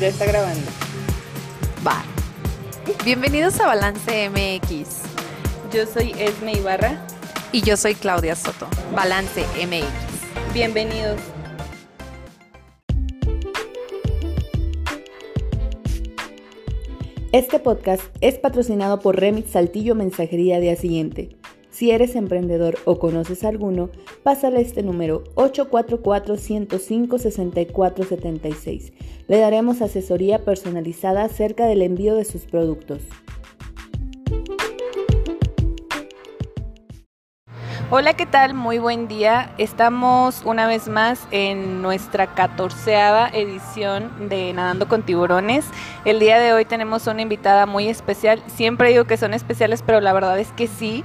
Ya está grabando. Va. Bienvenidos a Balance MX. Yo soy Esme Ibarra. Y yo soy Claudia Soto. Balance MX. Bienvenidos. Este podcast es patrocinado por Remit Saltillo Mensajería Día Siguiente. Si eres emprendedor o conoces alguno, pásale este número 844-105-6476. Le daremos asesoría personalizada acerca del envío de sus productos. Hola, ¿qué tal? Muy buen día. Estamos una vez más en nuestra catorceava edición de Nadando con Tiburones. El día de hoy tenemos una invitada muy especial. Siempre digo que son especiales, pero la verdad es que sí.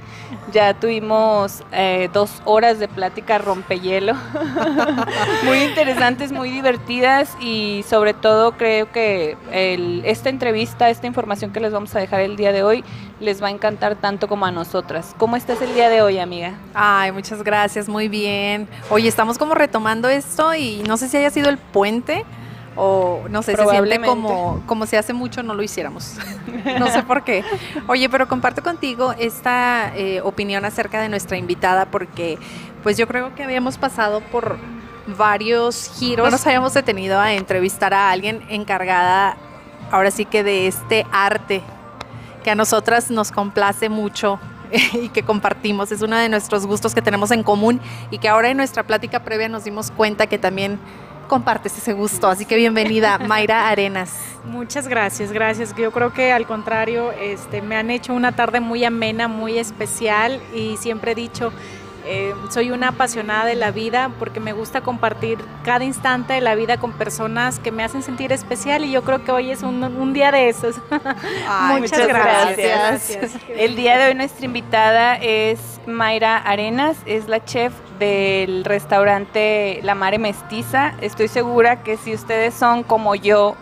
Ya tuvimos eh, dos horas de plática rompehielo. muy interesantes, muy divertidas y sobre todo creo que esta entrevista, esta información que les vamos a dejar el día de hoy, les va a encantar tanto como a nosotras. ¿Cómo estás el día de hoy, amiga? Ay, muchas gracias, muy bien. Oye, estamos como retomando esto y no sé si haya sido el puente o no sé, se siente como, como si hace mucho no lo hiciéramos. no sé por qué. Oye, pero comparto contigo esta eh, opinión acerca de nuestra invitada porque pues yo creo que habíamos pasado por varios giros. No nos habíamos detenido a entrevistar a alguien encargada ahora sí que de este arte que a nosotras nos complace mucho y que compartimos. Es uno de nuestros gustos que tenemos en común y que ahora en nuestra plática previa nos dimos cuenta que también compartes ese gusto. Así que bienvenida, Mayra Arenas. Muchas gracias, gracias. Yo creo que al contrario, este, me han hecho una tarde muy amena, muy especial y siempre he dicho, eh, soy una apasionada de la vida porque me gusta compartir cada instante de la vida con personas que me hacen sentir especial y yo creo que hoy es un, día de esos. muchas, gracias. El día de hoy nuestra invitada es Mayra Arenas, es la chef del restaurante La Mare Mestiza. Estoy segura que si ustedes son como yo,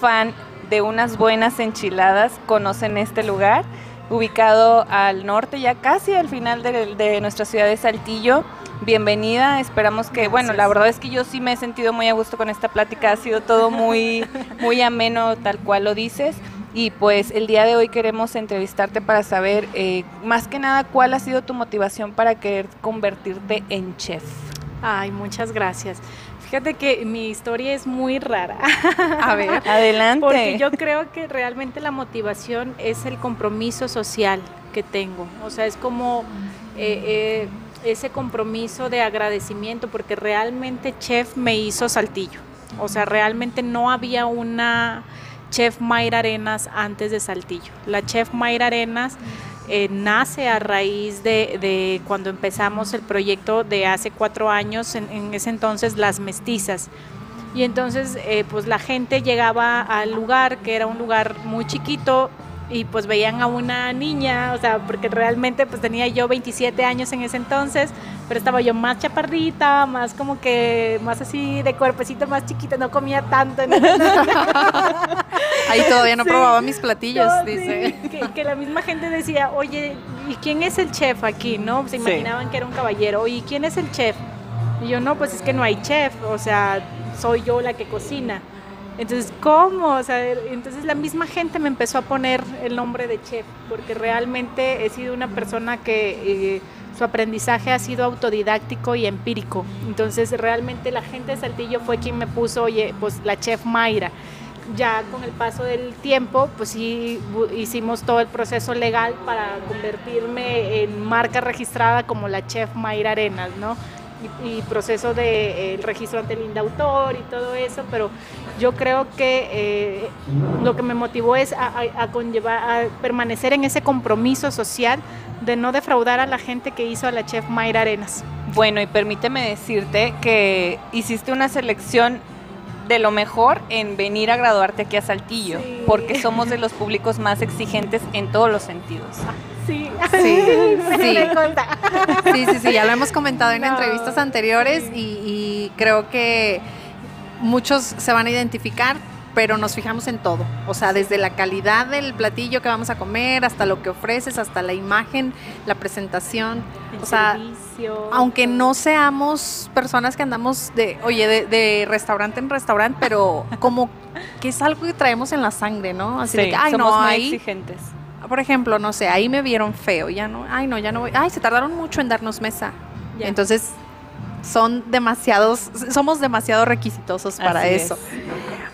fan de unas buenas enchiladas, conocen este lugar ubicado al norte, ya casi al final de, nuestra ciudad de Saltillo. Bienvenida, esperamos que, bueno, la verdad es que yo sí me he sentido muy a gusto con esta plática, ha sido todo muy, muy ameno, tal cual lo dices. Y pues el día de hoy queremos entrevistarte para saber, eh, más que nada, cuál ha sido tu motivación para querer convertirte en chef. Ay, muchas gracias. Fíjate que mi historia es muy rara. A ver, adelante. Porque yo creo que realmente la motivación es el compromiso social que tengo. O sea, es como eh, eh, ese compromiso de agradecimiento, porque realmente Chef me hizo Saltillo. O sea, realmente no había una Chef Mayra Arenas antes de Saltillo. La Chef Mayra Arenas eh, nace a raíz de, cuando empezamos el proyecto de hace cuatro años, en, ese entonces las mestizas. Y entonces eh, pues la gente llegaba al lugar, que era un lugar muy chiquito, y pues veían a una niña, o sea, porque realmente pues tenía yo 27 años en ese entonces, pero estaba yo más chaparrita, más como que, más así de cuerpecito más chiquita, no comía tanto. Ahí todavía no probaba mis platillos, dice. que, la misma gente decía, oye, ¿y quién es el chef aquí? ¿No? Se imaginaban que era un caballero, ¿y quién es el chef? Y yo, no, pues es que no hay chef, o sea, soy yo la que cocina. Entonces, ¿cómo? O sea, entonces la misma gente me empezó a poner el nombre de chef, porque realmente he sido una persona que eh, su aprendizaje ha sido autodidáctico y empírico. Entonces, realmente la gente de Saltillo fue quien me puso, oye, pues la chef Mayra. Ya con el paso del tiempo, pues sí hicimos todo el proceso legal para convertirme en marca registrada como la chef Mayra Arenas, ¿no? Y, proceso de eh, registro ante el indautor y todo eso, pero yo creo que eh, lo que me motivó es a, conllevar, a permanecer en ese compromiso social de no defraudar a la gente que hizo a la chef Mayra Arenas. Bueno, y permíteme decirte que hiciste una selección de lo mejor en venir a graduarte aquí a Saltillo, porque somos de los públicos más exigentes en todos los sentidos. Sí, sí, sí. sí, sí, sí, ya lo hemos comentado en entrevistas anteriores y, creo que muchos se van a identificar pero nos fijamos en todo. O sea, desde la calidad del platillo que vamos a comer, hasta lo que ofreces, hasta la imagen, la presentación. o sea, aunque no seamos personas que andamos de, oye, de, restaurante en restaurante, pero como que es algo que traemos en la sangre, ¿no? Así de que, ay, somos no, muy exigentes. Por ejemplo, no sé, ahí me vieron feo, ya no, ay, no, ya no voy, ay, se tardaron mucho en darnos mesa. Entonces, son demasiados, somos demasiado requisitosos para eso.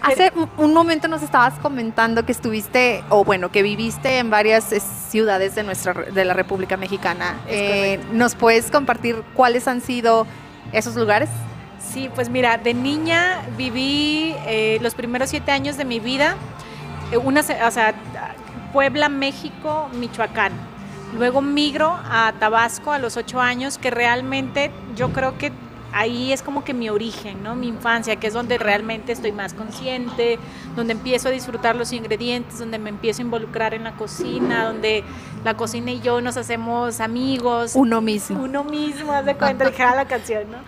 Hace un momento nos estabas comentando que estuviste, o bueno, que viviste en varias eh, ciudades de nuestra de la República Mexicana. Eh, ¿Nos puedes compartir cuáles han sido esos lugares? Sí, pues mira, de niña viví eh, los primeros siete años de mi vida, una, o sea, Puebla, México, Michoacán. Luego migro a Tabasco a los ocho años, que realmente yo creo que ahí es como que mi origen, ¿no? Mi infancia, que es donde realmente estoy más consciente, donde empiezo a disfrutar los ingredientes, donde me empiezo a involucrar en la cocina, donde la cocina y yo nos hacemos amigos. Uno mismo. Uno mismo, haz de cuenta, la canción, ¿no?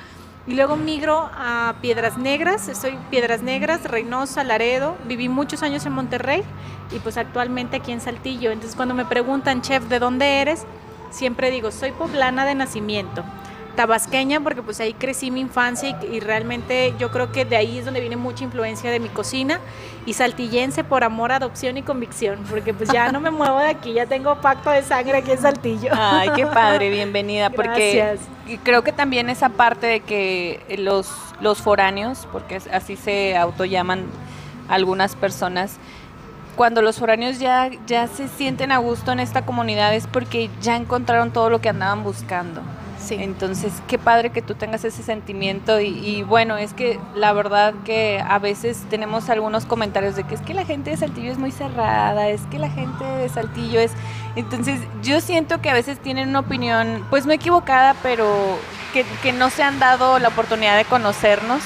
Y luego migro a Piedras Negras, estoy Piedras Negras, Reynosa, Laredo, viví muchos años en Monterrey y pues actualmente aquí en Saltillo. Entonces cuando me preguntan, chef, ¿de dónde eres? Siempre digo, soy poblana de nacimiento, tabasqueña porque pues ahí crecí mi infancia y, realmente yo creo que de ahí es donde viene mucha influencia de mi cocina y saltillense por amor, adopción y convicción, porque pues ya no me muevo de aquí, ya tengo pacto de sangre aquí en Saltillo. Ay, qué padre, bienvenida, porque creo que también esa parte de que los, los foráneos, porque así se autollaman algunas personas, cuando los foráneos ya, ya se sienten a gusto en esta comunidad es porque ya encontraron todo lo que andaban buscando. Entonces, qué padre que tú tengas ese sentimiento y, bueno, es que la verdad que a veces tenemos algunos comentarios de que es que la gente de Saltillo es muy cerrada, es que la gente de Saltillo es... Entonces, yo siento que a veces tienen una opinión, pues no equivocada, pero que, que no se han dado la oportunidad de conocernos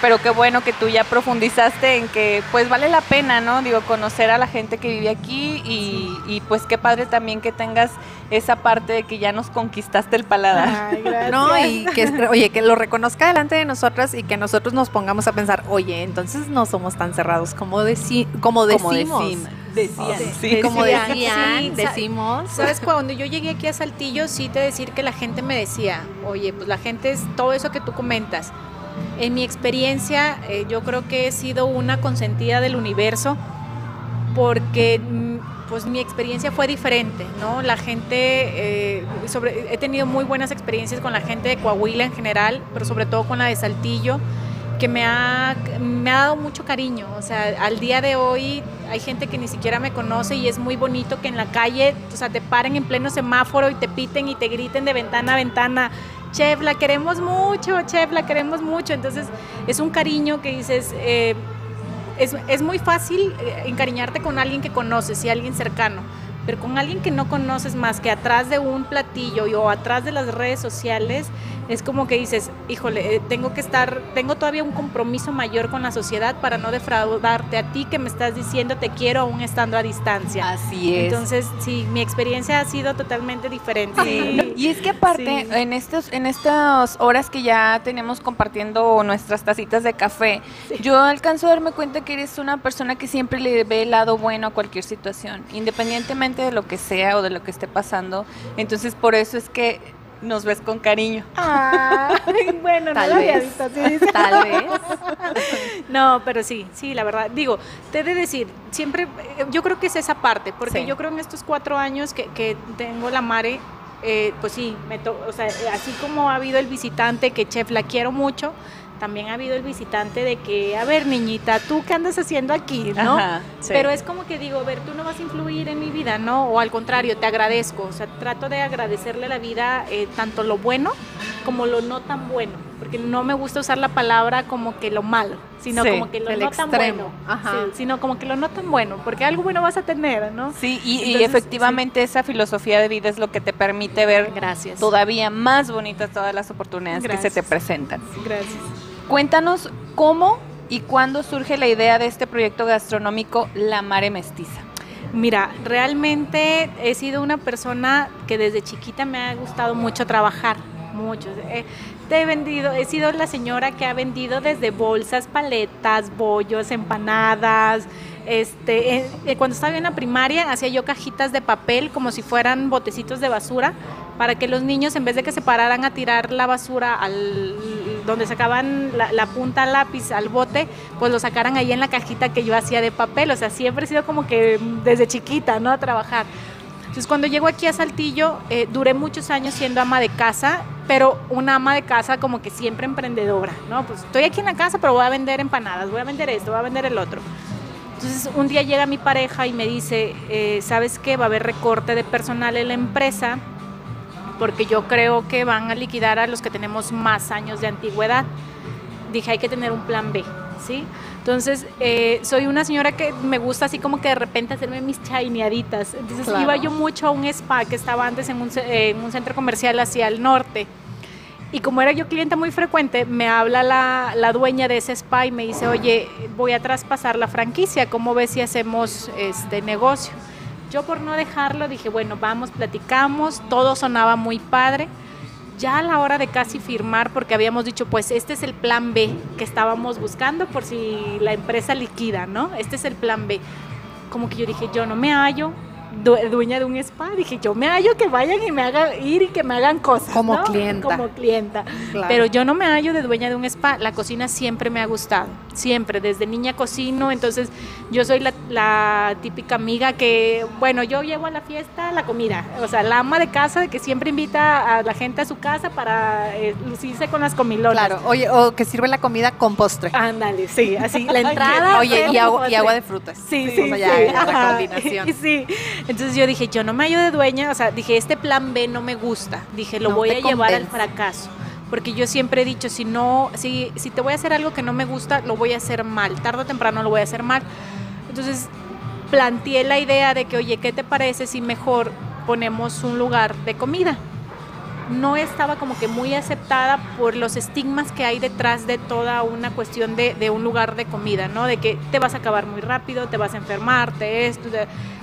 pero qué bueno que tú ya profundizaste en que pues vale la pena, ¿no? Digo, conocer a la gente que vive aquí y, pues qué padre también que tengas esa parte de que ya nos conquistaste el paladar. no, y que, oye, que lo reconozca delante de nosotras y que nosotros nos pongamos a pensar, oye, entonces no somos tan cerrados como, deci como decimos. Decían, sí, como decían, decimos. ¿Sabes? Cuando yo llegué aquí a Saltillo, sí te decir que la gente me decía, oye, pues la gente es todo eso que tú comentas en mi experiencia, eh, yo creo que he sido una consentida del universo porque mm, pues mi experiencia fue diferente, ¿no? La gente, eh, sobre, he tenido muy buenas experiencias con la gente de Coahuila en general, pero sobre todo con la de Saltillo, que me ha, me ha dado mucho cariño. O sea, al día de hoy hay gente que ni siquiera me conoce y es muy bonito que en la calle, o sea, te paren en pleno semáforo y te piten y te griten de ventana a ventana chef, la queremos mucho, chef, la queremos mucho. Entonces es un cariño que dices, eh, es, es, muy fácil eh, encariñarte con alguien que conoces y alguien cercano pero con alguien que no conoces más que atrás de un platillo o atrás de las redes sociales, es como que dices, híjole, eh, tengo que estar, tengo todavía un compromiso mayor con la sociedad para no defraudarte a ti que me estás diciendo te quiero aún estando a distancia. Así es. Entonces, sí, mi experiencia ha sido totalmente diferente. Y es que aparte, en, estos, en estas horas que ya tenemos compartiendo nuestras tacitas de café, yo alcanzo a darme cuenta que eres una persona que siempre le ve el lado bueno a cualquier situación, independientemente de lo que sea o de lo que esté pasando. Entonces por eso es que nos ves con cariño. bueno, Tal no vez. Tal vez. no, pero sí, sí, la verdad. Digo, te he de decir, siempre, eh, yo creo que es esa parte, porque yo creo en estos cuatro años que, que tengo la Mare, eh, pues sí, me o sea, así como ha habido el visitante, que chef la quiero mucho, también ha habido el visitante de que, a ver, niñita, ¿tú qué andas haciendo aquí? ¿no? Pero es como que digo, a ver, tú no vas a influir en mi vida, ¿no? O al contrario, te agradezco. O sea, trato de agradecerle a la vida eh, tanto lo bueno como lo no tan bueno. Porque no me gusta usar la palabra como que lo malo, sino como que lo no tan bueno. sino como que lo no tan bueno, porque algo bueno vas a tener, ¿no? Sí, y, efectivamente esa filosofía de vida es lo que te permite ver Gracias. todavía más bonitas todas las oportunidades que se te presentan. Gracias. Cuéntanos cómo y cuándo surge la idea de este proyecto gastronómico La Mare Mestiza. Mira, realmente he sido una persona que desde chiquita me ha gustado mucho trabajar, mucho. He vendido, he sido la señora que ha vendido desde bolsas, paletas, bollos, empanadas. Este, eh, eh, cuando estaba en la primaria hacía yo cajitas de papel como si fueran botecitos de basura para que los niños en vez de que se pararan a tirar la basura al donde sacaban la, la, punta lápiz al bote, pues lo sacaran ahí en la cajita que yo hacía de papel. O sea, siempre he sido como que desde chiquita, ¿no? A trabajar. Entonces, cuando llego aquí a Saltillo, eh, duré muchos años siendo ama de casa, pero una ama de casa como que siempre emprendedora, ¿no? Pues estoy aquí en la casa, pero voy a vender empanadas, voy a vender esto, voy a vender el otro. Entonces, un día llega mi pareja y me dice, eh, ¿sabes qué? Va a haber recorte de personal en la empresa porque yo creo que van a liquidar a los que tenemos más años de antigüedad. Dije, hay que tener un plan B, ¿sí? Entonces, eh, soy una señora que me gusta así como que de repente hacerme mis chaineaditas. Entonces, iba yo mucho a un spa que estaba antes en un, en un, centro comercial hacia el norte. Y como era yo cliente muy frecuente, me habla la, la, dueña de ese spa y me dice, oye, voy a traspasar la franquicia, ¿cómo ves si hacemos este negocio? Yo por no dejarlo dije, bueno, vamos, platicamos, todo sonaba muy padre. Ya a la hora de casi firmar, porque habíamos dicho, pues este es el plan B que estábamos buscando por si la empresa liquida, ¿no? Este es el plan B. Como que yo dije, yo no me hallo, dueña de un spa, dije, yo me hallo que vayan y me hagan ir y que me hagan cosas. Como clienta. Como clienta. Pero yo no me hallo de dueña de un spa, la cocina siempre me ha gustado, siempre, desde niña cocino, entonces yo soy la, típica amiga que, bueno, yo llevo a la fiesta la comida, o sea, la ama de casa que siempre invita a la gente a su casa para eh, lucirse con las comilonas. Claro, oye, o que sirve la comida con postre. Ándale, sí, así, la entrada. oye, y agua, y agua, de frutas. Sí, sí, sí. la coordinación. Sí, entonces yo dije, yo no me hallo de dueña, o sea, dije, este plan B no me gusta, dije, lo voy a llevar al fracaso. Porque yo siempre he dicho, si no, si, si te voy a hacer algo que no me gusta, lo voy a hacer mal, tarde o temprano lo voy a hacer mal. Entonces planteé la idea de que, oye, ¿qué te parece si mejor ponemos un lugar de comida? no estaba como que muy aceptada por los estigmas que hay detrás de toda una cuestión de, de un lugar de comida, ¿no? De que te vas a acabar muy rápido, te vas a enfermar, te esto,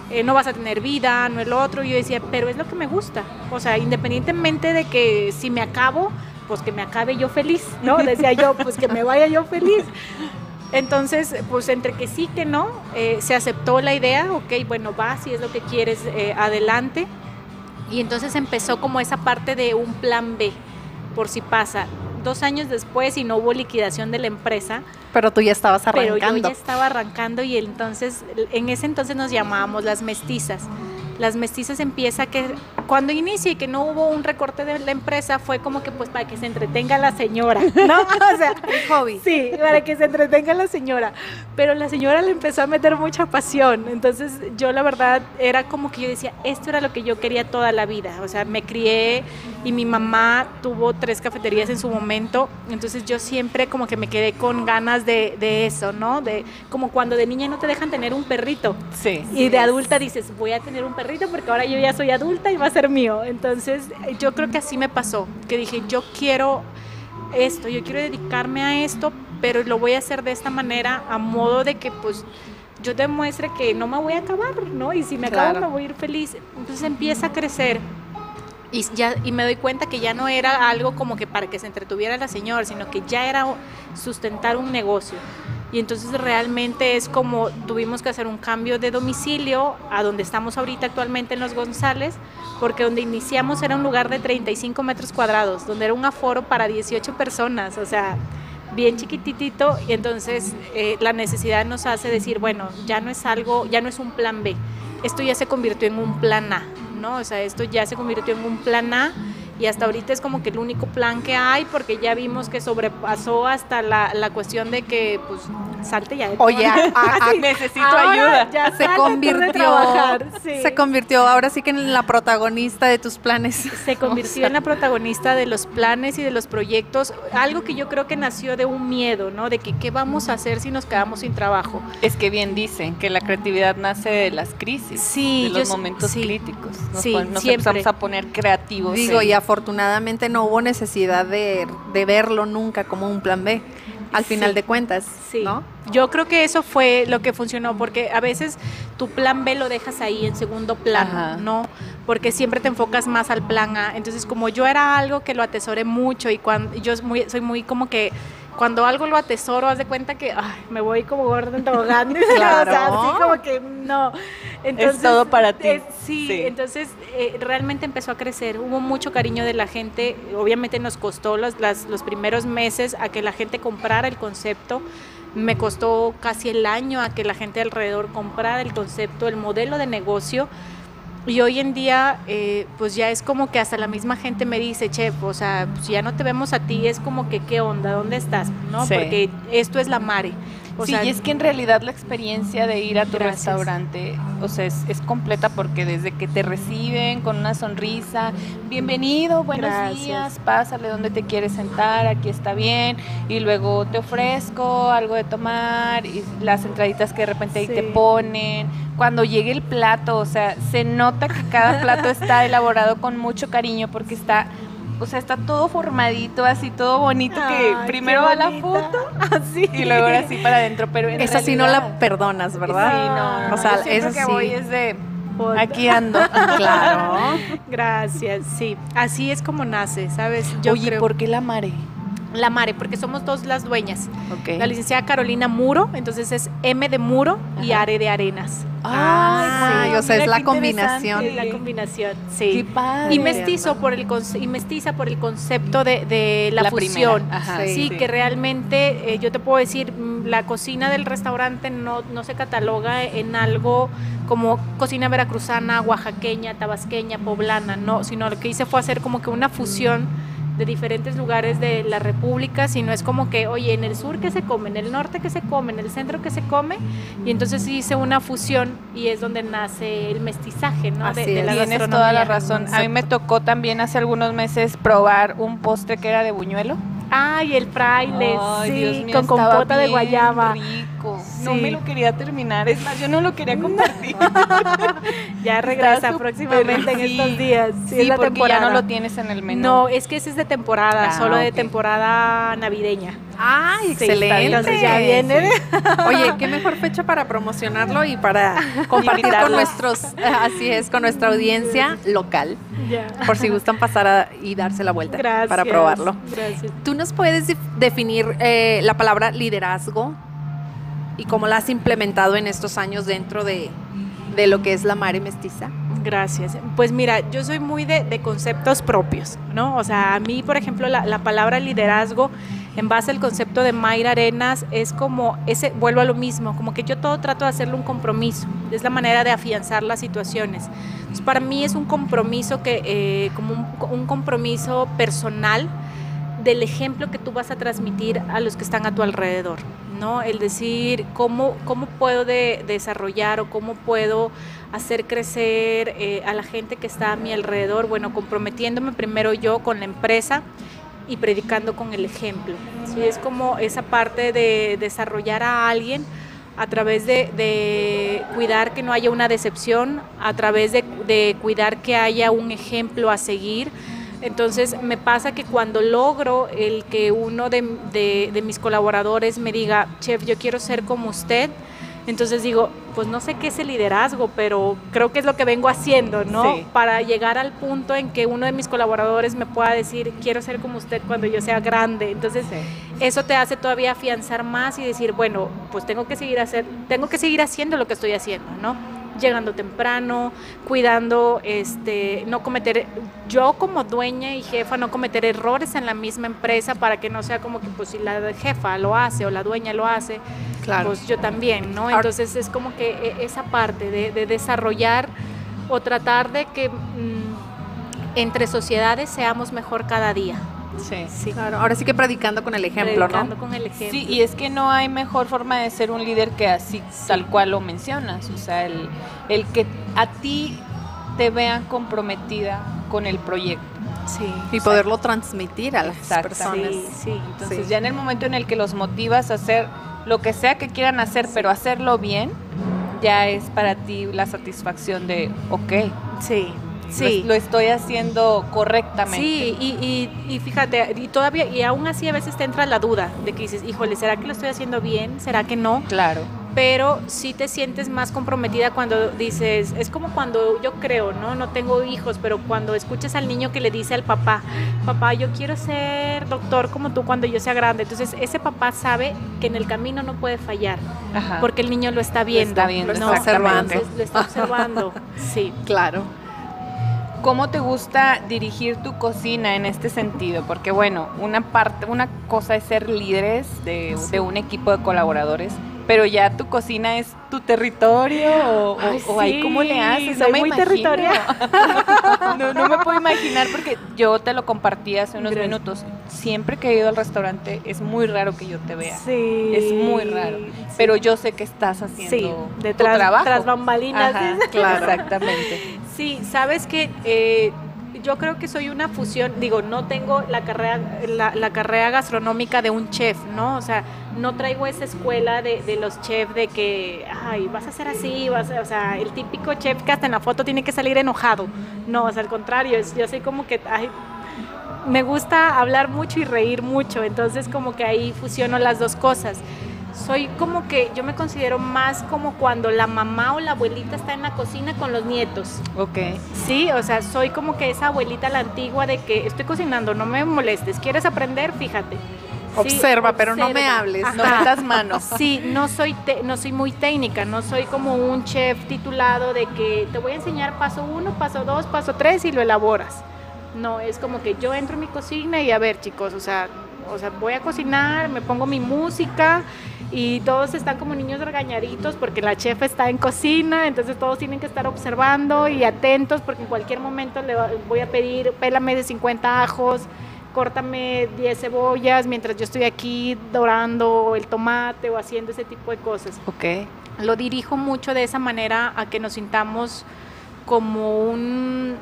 eh, no vas a tener vida, no el otro. Y yo decía, pero es lo que me gusta. O sea, independientemente de que si me acabo, pues que me acabe yo feliz, ¿no? Decía yo, pues que me vaya yo feliz. Entonces, pues entre que sí que no, eh, se aceptó la idea, ok, bueno, va, si es lo que quieres, eh, adelante. Y entonces empezó como esa parte de un plan B, por si pasa. Dos años después y no hubo liquidación de la empresa. Pero tú ya estabas arrancando. Pero yo ya estaba arrancando y entonces, en ese entonces nos llamábamos las mestizas las mestizas empieza que cuando inicia y que no hubo un recorte de la empresa fue como que pues para que se entretenga la señora, ¿no? O sea, el hobby. Sí, para que se entretenga la señora. Pero la señora le empezó a meter mucha pasión. Entonces yo la verdad era como que yo decía, esto era lo que yo quería toda la vida. O sea, me crié y mi mamá tuvo tres cafeterías en su momento. Entonces yo siempre como que me quedé con ganas de, de eso, ¿no? De como cuando de niña no te dejan tener un perrito. Sí. Y de adulta dices, voy a tener un perrito porque ahora yo ya soy adulta y va a ser mío. Entonces yo creo que así me pasó, que dije, yo quiero esto, yo quiero dedicarme a esto, pero lo voy a hacer de esta manera a modo de que pues yo demuestre que no me voy a acabar, ¿no? Y si me acabo me voy a ir feliz. Entonces empieza a crecer. Y, ya, y me doy cuenta que ya no era algo como que para que se entretuviera la señora, sino que ya era sustentar un negocio y entonces realmente es como tuvimos que hacer un cambio de domicilio a donde estamos ahorita actualmente en Los González, porque donde iniciamos era un lugar de 35 metros cuadrados, donde era un aforo para 18 personas, o sea, bien chiquititito y entonces eh, la necesidad nos hace decir, bueno, ya no es algo, ya no es un plan B, esto ya se convirtió en un plan A, ¿no? O sea, esto ya se convirtió en un plan A y hasta ahorita es como que el único plan que hay porque ya vimos que sobrepasó hasta la, la cuestión de que pues salte ya. Oye, necesito ayuda. Ya se convirtió, se convirtió ahora sí que en la protagonista de tus planes. Se convirtió en la protagonista de los planes y de los proyectos, algo que yo creo que nació de un miedo, ¿no? De que qué vamos a hacer si nos quedamos sin trabajo. Es que bien dicen que la creatividad nace de las crisis, sí, de los momentos críticos. Nos, sí, nos empezamos a poner creativos. Digo, y afortunadamente no hubo necesidad de, de verlo nunca como un plan B al final de cuentas, sí. ¿no? Yo creo que eso fue lo que funcionó, porque a veces tu plan B lo dejas ahí en segundo plano, ¿no? Porque siempre te enfocas más al plan A. Entonces, como yo era algo que lo atesoré mucho y cuando yo soy muy como que cuando algo lo atesoro, haz de cuenta que me voy como gordo en tobogán. Claro. o sea, así como que no. Entonces, es todo para ti. sí, entonces eh, realmente empezó a crecer. Hubo mucho cariño de la gente. Obviamente nos costó los, los primeros meses a que la gente comprara el concepto. Me costó casi el año a que la gente alrededor comprara el concepto, el modelo de negocio y hoy en día, eh, pues ya es como que hasta la misma gente me dice, chef, o sea, pues ya no te vemos a ti, es como que, ¿qué onda? ¿Dónde estás? ¿No? Porque esto es la mare. O sí, y es que en realidad la experiencia de ir a tu restaurante, o sea, es, completa porque desde que te reciben con una sonrisa, bienvenido, buenos días, pásale donde te quieres sentar, aquí está bien, y luego te ofrezco algo de tomar, y las entraditas que de repente ahí te ponen, cuando llegue el plato, o sea, se nota que cada plato está elaborado con mucho cariño porque está o sea, está todo formadito, así todo bonito, que primero va la foto, así, y luego ahora sí para adentro, pero en Esa sí no la perdonas, ¿verdad? Sí, no, no o sea, eso que voy es de... Aquí ando. claro. Gracias, sí. Así es como nace, ¿sabes? Yo Oye, ¿por qué la mare? La Mare, porque somos dos las dueñas. La licenciada Carolina Muro, entonces es M de Muro y Are de Arenas. Ah, sí, o sea, es la combinación. la combinación, sí. Y mestizo por el y mestiza por el concepto de, la, fusión. sí, que realmente eh, yo te puedo decir, mm, la cocina del restaurante no, no se cataloga en algo como cocina veracruzana, oaxaqueña, tabasqueña, poblana, no, sino lo que hice fue hacer como que una fusión de diferentes lugares de la República, sino es como que, oye, en el sur que se come, en el norte que se come, en el centro que se come, y entonces hice una fusión y es donde nace el mestizaje, ¿no? Así de, la Tienes toda la razón. A mí me tocó también hace algunos meses probar un postre que era de buñuelo. Ay, el fraile, sí, con compota de guayaba. No me lo quería terminar, es más, yo no lo quería compartir. ya regresa próximamente en estos días. Sí, es la porque temporada. ya no lo tienes en el menú. No, es que ese es de temporada, ah, solo de temporada navideña. Ay, excelente. Entonces ya viene. Oye, qué mejor fecha para promocionarlo y para compartir con nuestros, así es, con nuestra audiencia local. Por si gustan pasar y darse la vuelta para probarlo. Gracias. ¿Tú nos puedes definir eh, la palabra liderazgo y cómo la has implementado en estos años dentro de, lo que es la mare mestiza? Gracias. Pues mira, yo soy muy de, conceptos propios, ¿no? O sea, a mí, por ejemplo, la, palabra liderazgo, en base al concepto de Mayra Arenas, es como, ese, vuelvo a lo mismo, como que yo todo trato de hacerlo un compromiso, es la manera de afianzar las situaciones. Entonces, para mí es un compromiso que, eh, como un compromiso personal, del ejemplo que tú vas a transmitir a los que están a tu alrededor, ¿no? El decir cómo, cómo puedo desarrollar o cómo puedo hacer crecer eh, a la gente que está a mi alrededor, bueno, comprometiéndome primero yo con la empresa y predicando con el ejemplo. ¿sí? Es como esa parte de desarrollar a alguien a través de, cuidar que no haya una decepción, a través de, de cuidar que haya un ejemplo a seguir, entonces me pasa que cuando logro el que uno de, mis colaboradores me diga, chef, yo quiero ser como usted, entonces digo, pues no sé qué es el liderazgo, pero creo que es lo que vengo haciendo, ¿no? Para llegar al punto en que uno de mis colaboradores me pueda decir, quiero ser como usted cuando yo sea grande. Entonces, eso te hace todavía afianzar más y decir, bueno, pues tengo que seguir hacer, tengo que seguir haciendo lo que estoy haciendo, ¿no? Llegando temprano, cuidando, este, no cometer, yo como dueña y jefa, no cometer errores en la misma empresa para que no sea como que pues si la jefa lo hace o la dueña lo hace, pues yo también, ¿no? Entonces es como que e, esa parte de, desarrollar o tratar de que mm, entre sociedades seamos mejor cada día. Sí, sí. Claro, ahora sí que predicando con el ejemplo, predicando con el ejemplo. Sí, y es que no hay mejor forma de ser un líder que así, tal cual lo mencionas. O sea, el, el que a ti te vean comprometida con el proyecto. Sí. Y poderlo transmitir a las personas. Sí, sí. Entonces, ya en el momento en el que los motivas a hacer lo que sea que quieran hacer, pero hacerlo bien, ya es para ti la satisfacción de, ok. Sí. Sí. Lo, estoy haciendo correctamente. Sí, y, y, fíjate, y todavía, y aún así a veces te entra la duda de que dices, híjole, ¿será que lo estoy haciendo bien? ¿Será que no? Claro. pero sí te sientes más comprometida cuando dices, es como cuando yo creo, ¿no? No tengo hijos, pero cuando escuchas al niño que le dice al papá, papá, yo quiero ser doctor como tú cuando yo sea grande. Entonces ese papá sabe que en el camino no puede fallar, porque el niño lo está viendo, lo está, está observando. Lo está observando, sí. Claro. ¿Cómo te gusta dirigir tu cocina en este sentido? Porque bueno, una parte, una cosa es ser líderes de, de un equipo de colaboradores, pero ya tu cocina es tu territorio o, ahí cómo le haces. No me muy territorio. no, no me puedo imaginar porque yo te lo compartí hace unos minutos. Siempre que he ido al restaurante es muy raro que yo te vea. Sí. Es muy raro. Pero yo sé que estás haciendo detrás, tu trabajo. Tras bambalinas. claro. Exactamente. Sí, sabes que eh, yo creo que soy una fusión, digo, no tengo la carrera, la, carrera gastronómica de un chef, ¿no? O sea, no traigo esa escuela de, los chefs de que, ay, vas a hacer así, vas a, o sea, el típico chef que hasta en la foto tiene que salir enojado. No, o sea, al contrario, yo soy como que, ay, me gusta hablar mucho y reír mucho, entonces como que ahí fusiono las dos cosas soy como que yo me considero más como cuando la mamá o la abuelita está en la cocina con los nietos. Ok. Sí, o sea, soy como que esa abuelita la antigua de que estoy cocinando, no me molestes, ¿quieres aprender? Fíjate. observa, pero no me hables, no metas manos. Sí, no soy, no soy muy técnica, no soy como un chef titulado de que te voy a enseñar paso uno, paso dos, paso tres y lo elaboras. No, es como que yo entro en mi cocina y a ver, chicos, o sea, o sea, voy a cocinar, me pongo mi música y todos están como niños regañaditos porque la chef está en cocina, entonces todos tienen que estar observando y atentos porque en cualquier momento le voy a pedir, pélame de 50 ajos, córtame 10 cebollas mientras yo estoy aquí dorando el tomate o haciendo ese tipo de cosas. Ok. Lo dirijo mucho de esa manera a que nos sintamos como un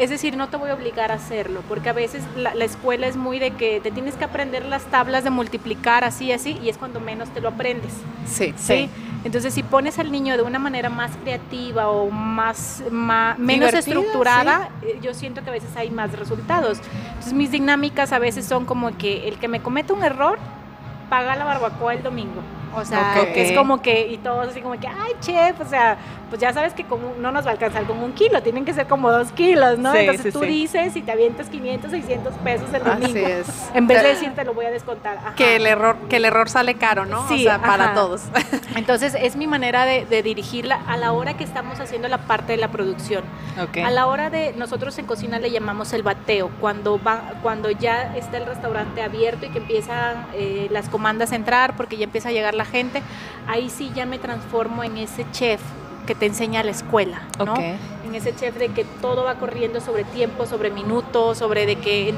es decir, no te voy a obligar a hacerlo, porque a veces la, escuela es muy de que te tienes que aprender las tablas de multiplicar así, así, y es cuando menos te lo aprendes. Sí, sí. Entonces, si pones al niño de una manera más creativa o más, menos estructurada, eh, yo siento que a veces hay más resultados. Entonces, mis dinámicas a veces son como que el que me comete un error, paga la barbacoa el domingo. O sea, que es como que, y todos así como que, ay, chef, o sea, pues ya sabes que como no nos va a alcanzar como un kilo, tienen que ser como dos kilos, ¿no? Entonces tú dices y te avientas 500, 600 pesos el domingo. Así es. En vez de decirte lo voy a descontar. Que el error que el error sale caro, ¿no? Sí, o sea, para todos. Entonces es mi manera de, dirigirla a la hora que estamos haciendo la parte de la producción. A la hora de, nosotros en cocina le llamamos el bateo, cuando, va, cuando ya está el restaurante abierto y que empiezan eh, las comandas a entrar porque ya empieza a llegar la gente, ahí sí ya me transformo en ese chef que te enseña la escuela, ¿no? En ese chef de que todo va corriendo sobre tiempo, sobre minutos, sobre de que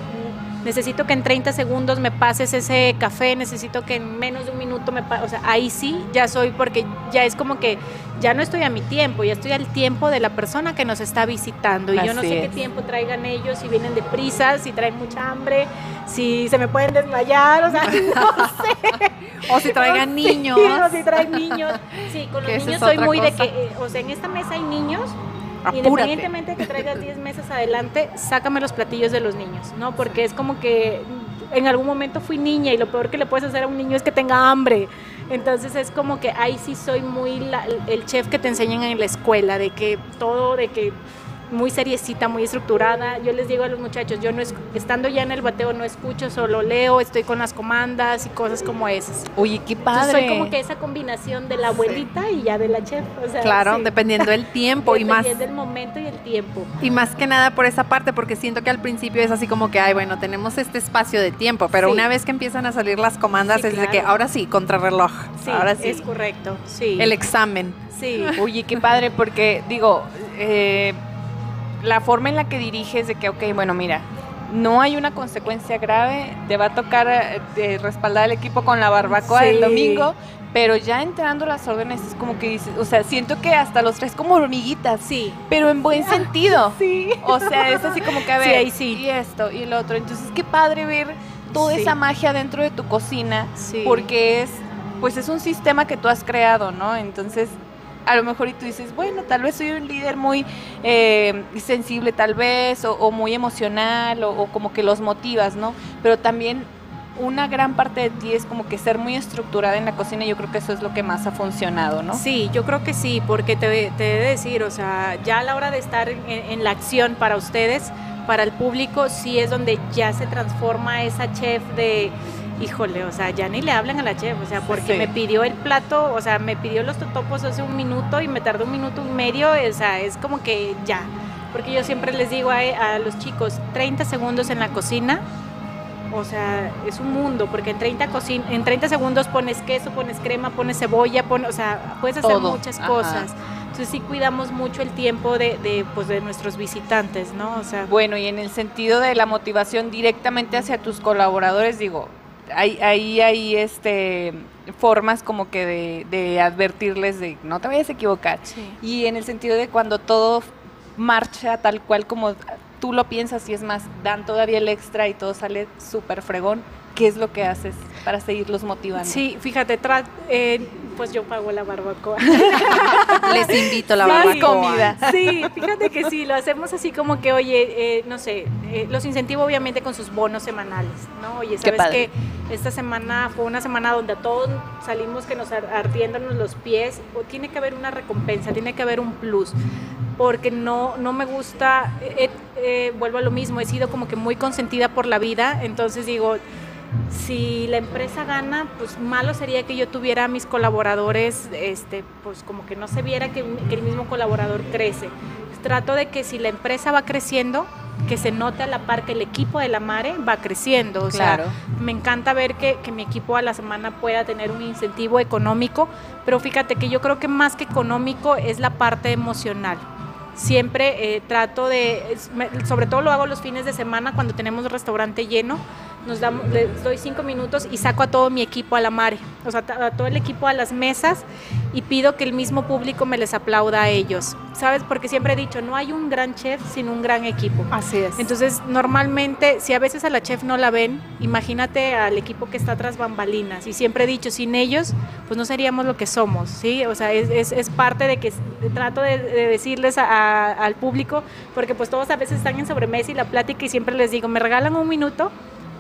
necesito que en 30 segundos me pases ese café, necesito que en menos de un minuto me pases, o sea, ahí sí ya soy porque ya es como que ya no estoy a mi tiempo, ya estoy al tiempo de la persona que nos está visitando y yo no sé qué tiempo traigan ellos, si vienen de prisa, si traen mucha hambre, si se me pueden desmayar, o sea, no sé. o si traigan niños. o si traen niños. Sí, con los niños soy muy de que, eh, o sea, en esta mesa hay niños Independientemente de que traigas 10 meses adelante, sácame los platillos de los niños, ¿no? Porque es como que en algún momento fui niña y lo peor que le puedes hacer a un niño es que tenga hambre. Entonces es como que ahí sí soy muy el chef que te enseñan en la escuela, de que todo, de que muy seriecita, muy estructurada. Yo les digo a los muchachos, yo no estando ya en el bateo no escucho, solo leo, estoy con las comandas y cosas como esas. Oye, qué padre. soy como que esa combinación de la abuelita y ya de la chef. claro, dependiendo del tiempo y más. Dependiendo del momento y el tiempo. Y más que nada por esa parte, porque siento que al principio es así como que, ay, bueno, tenemos este espacio de tiempo, pero una vez que empiezan a salir las comandas es de que ahora sí, contrarreloj. Sí, ahora sí. Es correcto, sí. El examen. Sí. Oye, qué padre, porque digo, eh, la forma en la que diriges de que, ok, bueno, mira, no hay una consecuencia grave, te va a tocar eh, respaldar el equipo con la barbacoa el domingo, pero ya entrando las órdenes es como que dices, o sea, siento que hasta los tres como hormiguitas, sí, pero en buen sentido. Sí. O sea, es así como que a ver, sí, y esto y el otro. Entonces, qué padre ver toda esa magia dentro de tu cocina, porque es pues es un sistema que tú has creado, ¿no? Entonces, a lo mejor y tú dices, bueno, tal vez soy un líder muy eh, sensible tal vez, o, muy emocional, o, como que los motivas, ¿no? Pero también una gran parte de ti es como que ser muy estructurada en la cocina y yo creo que eso es lo que más ha funcionado, ¿no? Sí, yo creo que sí, porque te, te he de decir, o sea, ya a la hora de estar en, la acción para ustedes, para el público, sí es donde ya se transforma esa chef de híjole, o sea, ya ni le hablan a la chef, o sea, porque me pidió el plato, o sea, me pidió los totopos hace un minuto y me tardó un minuto y medio, o sea, es como que ya, porque yo siempre les digo a, a los chicos, 30 segundos en la cocina o sea, es un mundo, porque en 30, en 30 segundos pones queso, pones crema, pones cebolla, pones, o sea, puedes hacer muchas cosas. Entonces sí cuidamos mucho el tiempo de, de, pues, de nuestros visitantes, ¿no? O sea, bueno, y en el sentido de la motivación directamente hacia tus colaboradores, digo, ahí hay, hay, este formas como que de, de, advertirles de no te vayas a equivocar. Y en el sentido de cuando todo marcha tal cual como tú lo piensas y es más, dan todavía el extra y todo sale súper fregón, ¿qué es lo que haces para seguirlos motivando? Sí, fíjate, eh, pues yo pago la barbacoa. Les invito a la barbacoa. Sí, fíjate que sí, lo hacemos así como que, oye, eh, no sé, eh, los incentivo obviamente con sus bonos semanales, ¿no? Oye, ¿sabes que esta semana fue una semana donde a todos salimos que nos ardiéndonos los pies? O tiene que haber una recompensa, tiene que haber un plus porque no, no me gusta, eh, eh, vuelvo a lo mismo, he sido como que muy consentida por la vida, entonces digo, si la empresa gana, pues malo sería que yo tuviera a mis colaboradores, este, pues como que no se viera que, el mismo colaborador crece. Trato de que si la empresa va creciendo, que se note a la par que el equipo de la Mare va creciendo. O sea, me encanta ver que, que, mi equipo a la semana pueda tener un incentivo económico, pero fíjate que yo creo que más que económico es la parte emocional siempre eh, trato de, sobre todo lo hago los fines de semana cuando tenemos restaurante lleno, nos damos, les doy cinco minutos y saco a todo mi equipo a la mare, o sea, a todo el equipo a las mesas y pido que el mismo público me les aplauda a ellos, ¿sabes? Porque siempre he dicho, no hay un gran chef sin un gran equipo. Así es. Entonces, normalmente, si a veces a la chef no la ven, imagínate al equipo que está tras bambalinas. Y siempre he dicho, sin ellos, pues no seríamos lo que somos, ¿sí? O sea, es, es, parte de que trato de, decirles al público, porque pues todos a veces están en sobremesa y la plática y siempre les digo, me regalan un minuto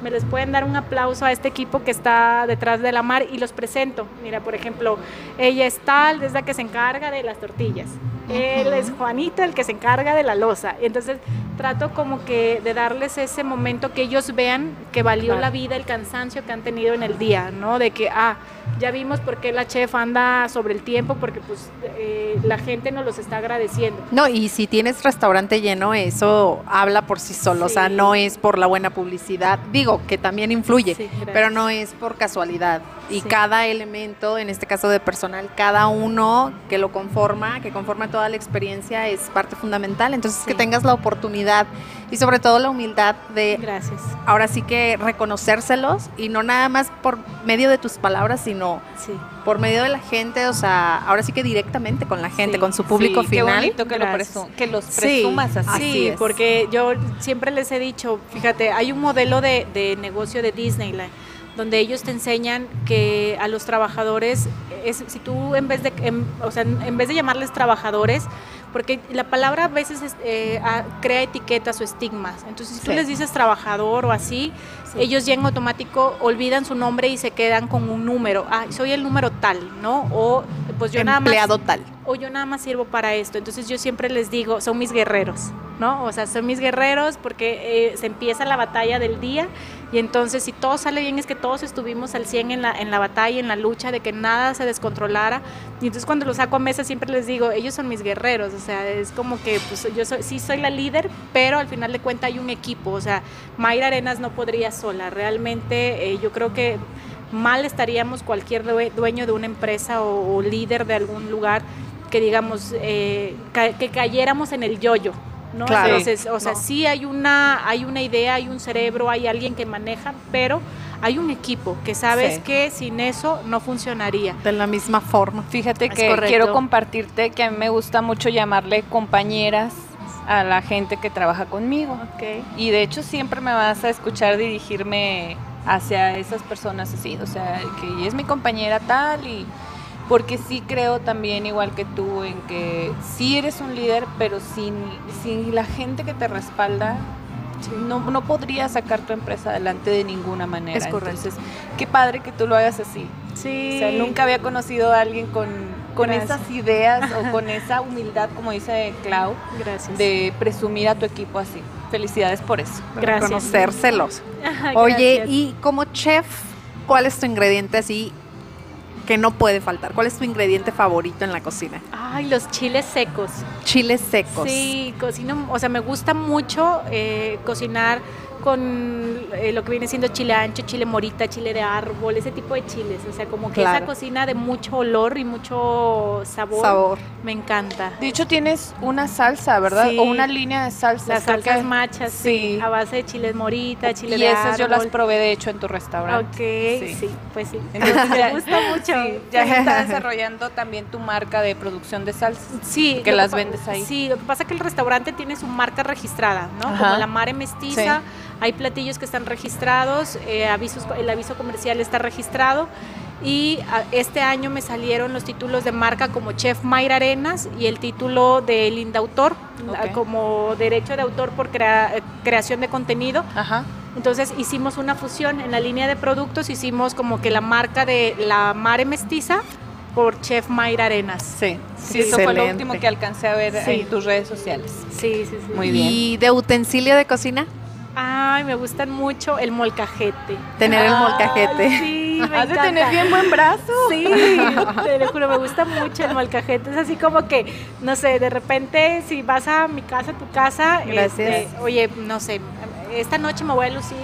me les pueden dar un aplauso a este equipo que está detrás de la mar y los presento. Mira, por ejemplo, ella es tal, es la que se encarga de las tortillas. Él es Juanito, el que se encarga de la losa. Entonces trato como que de darles ese momento que ellos vean que valió la vida, el cansancio que han tenido en el día, ¿no? De que, ah, ya vimos por qué la chef anda sobre el tiempo, porque pues eh, la gente nos los está agradeciendo. No, y si tienes restaurante lleno, eso habla por sí solo, o sea, no es por la buena publicidad, digo que también influye, pero no es por casualidad. Y cada elemento, en este caso de personal, cada uno que lo conforma, que conforma toda la experiencia, es parte fundamental. Entonces, que tengas la oportunidad y sobre todo la humildad de, Gracias. ahora sí que reconocérselos y no nada más por medio de tus palabras, sino por medio de la gente, o sea, ahora sí que directamente con la gente, con su público final. Qué bonito que, lo que los presumas así. Sí, porque yo siempre les he dicho, fíjate, hay un modelo de, de negocio de Disneyland donde ellos te enseñan que a los trabajadores, es, si tú en vez de, o sea, en vez de llamarles trabajadores, porque la palabra a veces eh, crea etiquetas o estigmas. Entonces, si tú les dices trabajador o así, ellos ya en automático olvidan su nombre y se quedan con un número. Ah, soy el número tal, ¿no? O pues yo nada más. tal. O yo nada más sirvo para esto. Entonces, yo siempre les digo, son mis guerreros, ¿no? O sea, son mis guerreros porque eh, se empieza la batalla del día y entonces, si todo sale bien, es que todos estuvimos al 100 en la, en la batalla, en la lucha, de que nada se descontrolara. Y entonces, cuando los saco a mesa, siempre les digo, ellos son mis guerreros. O sea, es como que pues, yo soy, sí soy la líder, pero al final de cuentas hay un equipo. O sea, Mayra Arenas no podría sola. Realmente, eh, yo creo que mal estaríamos cualquier dueño de una empresa o, líder de algún lugar que digamos eh, que cayéramos en el yoyo. ¿No? Entonces, o sea, sí hay una, hay una idea, hay un cerebro, hay alguien que maneja, pero hay un equipo que sabes que sin eso no funcionaría. De la misma forma. Fíjate que quiero compartirte que a mí me gusta mucho llamarle compañeras a la gente que trabaja conmigo. Okay. Y de hecho siempre me vas a escuchar dirigirme hacia esas personas así, o sea, que es mi compañera tal y porque sí creo también, igual que tú, en que sí eres un líder, pero sin, sin la gente que te respalda, no, no podrías sacar tu empresa adelante de ninguna manera. Es correcto. Entonces, qué padre que tú lo hagas así. Sí. O sea, nunca había conocido a alguien con, con esas ideas o con esa humildad, como dice Clau, Gracias. de presumir a tu equipo así. Felicidades por eso. Gracias. Conocérselos. Oye, gracias. y como chef, ¿cuál es tu ingrediente así que no puede faltar? ¿Cuál es tu ingrediente favorito en la cocina? Ay, los chiles secos. Chiles secos. Sí, cocino, o sea, me gusta mucho eh, cocinar con eh, lo que viene siendo chile ancho, chile morita, chile de árbol, ese tipo de chiles. O sea, como que esa cocina de mucho olor y mucho sabor, Sabor. me encanta. De hecho, tienes una salsa, ¿verdad? Sí. O una línea de salsas. Las salsas que- machas, Sí. sí, a base de chiles morita, chile y de esas yo las árbol. probé, de hecho, en tu restaurante. Ok, sí. pues sí. Entonces, me gusta mucho. Sí, ya se está desarrollando también tu marca de producción de salsas. Sí, que las vendes ahí. Sí, lo que pasa es que el restaurante tiene su marca registrada, ¿no? Ajá. Como la Mare Mestiza, hay platillos que están registrados, eh, avisos, el aviso comercial está registrado y a- este año me salieron los títulos de marca como Chef Mayra Arenas y el título de Linda Autor, la- Ok. como derecho de autor por crea- eh, creación de contenido. Ajá. Entonces hicimos una fusión en la línea de productos, hicimos como que la marca de la Mare Mestiza por Chef Mayra Arenas. Sí, sí, eso fue lo último que alcancé a ver Sí. en tus redes sociales. Sí, sí, sí. Muy bien. ¿Y de utensilio de cocina? Ay, me gustan mucho el molcajete. Tener el Ay, molcajete. Sí, me Has de tener bien buen brazo. Sí, te lo juro, me gusta mucho el molcajete. Es así como que, no sé, de repente si vas a mi casa, a tu casa, Gracias. este, oye, no sé, esta noche me voy a lucir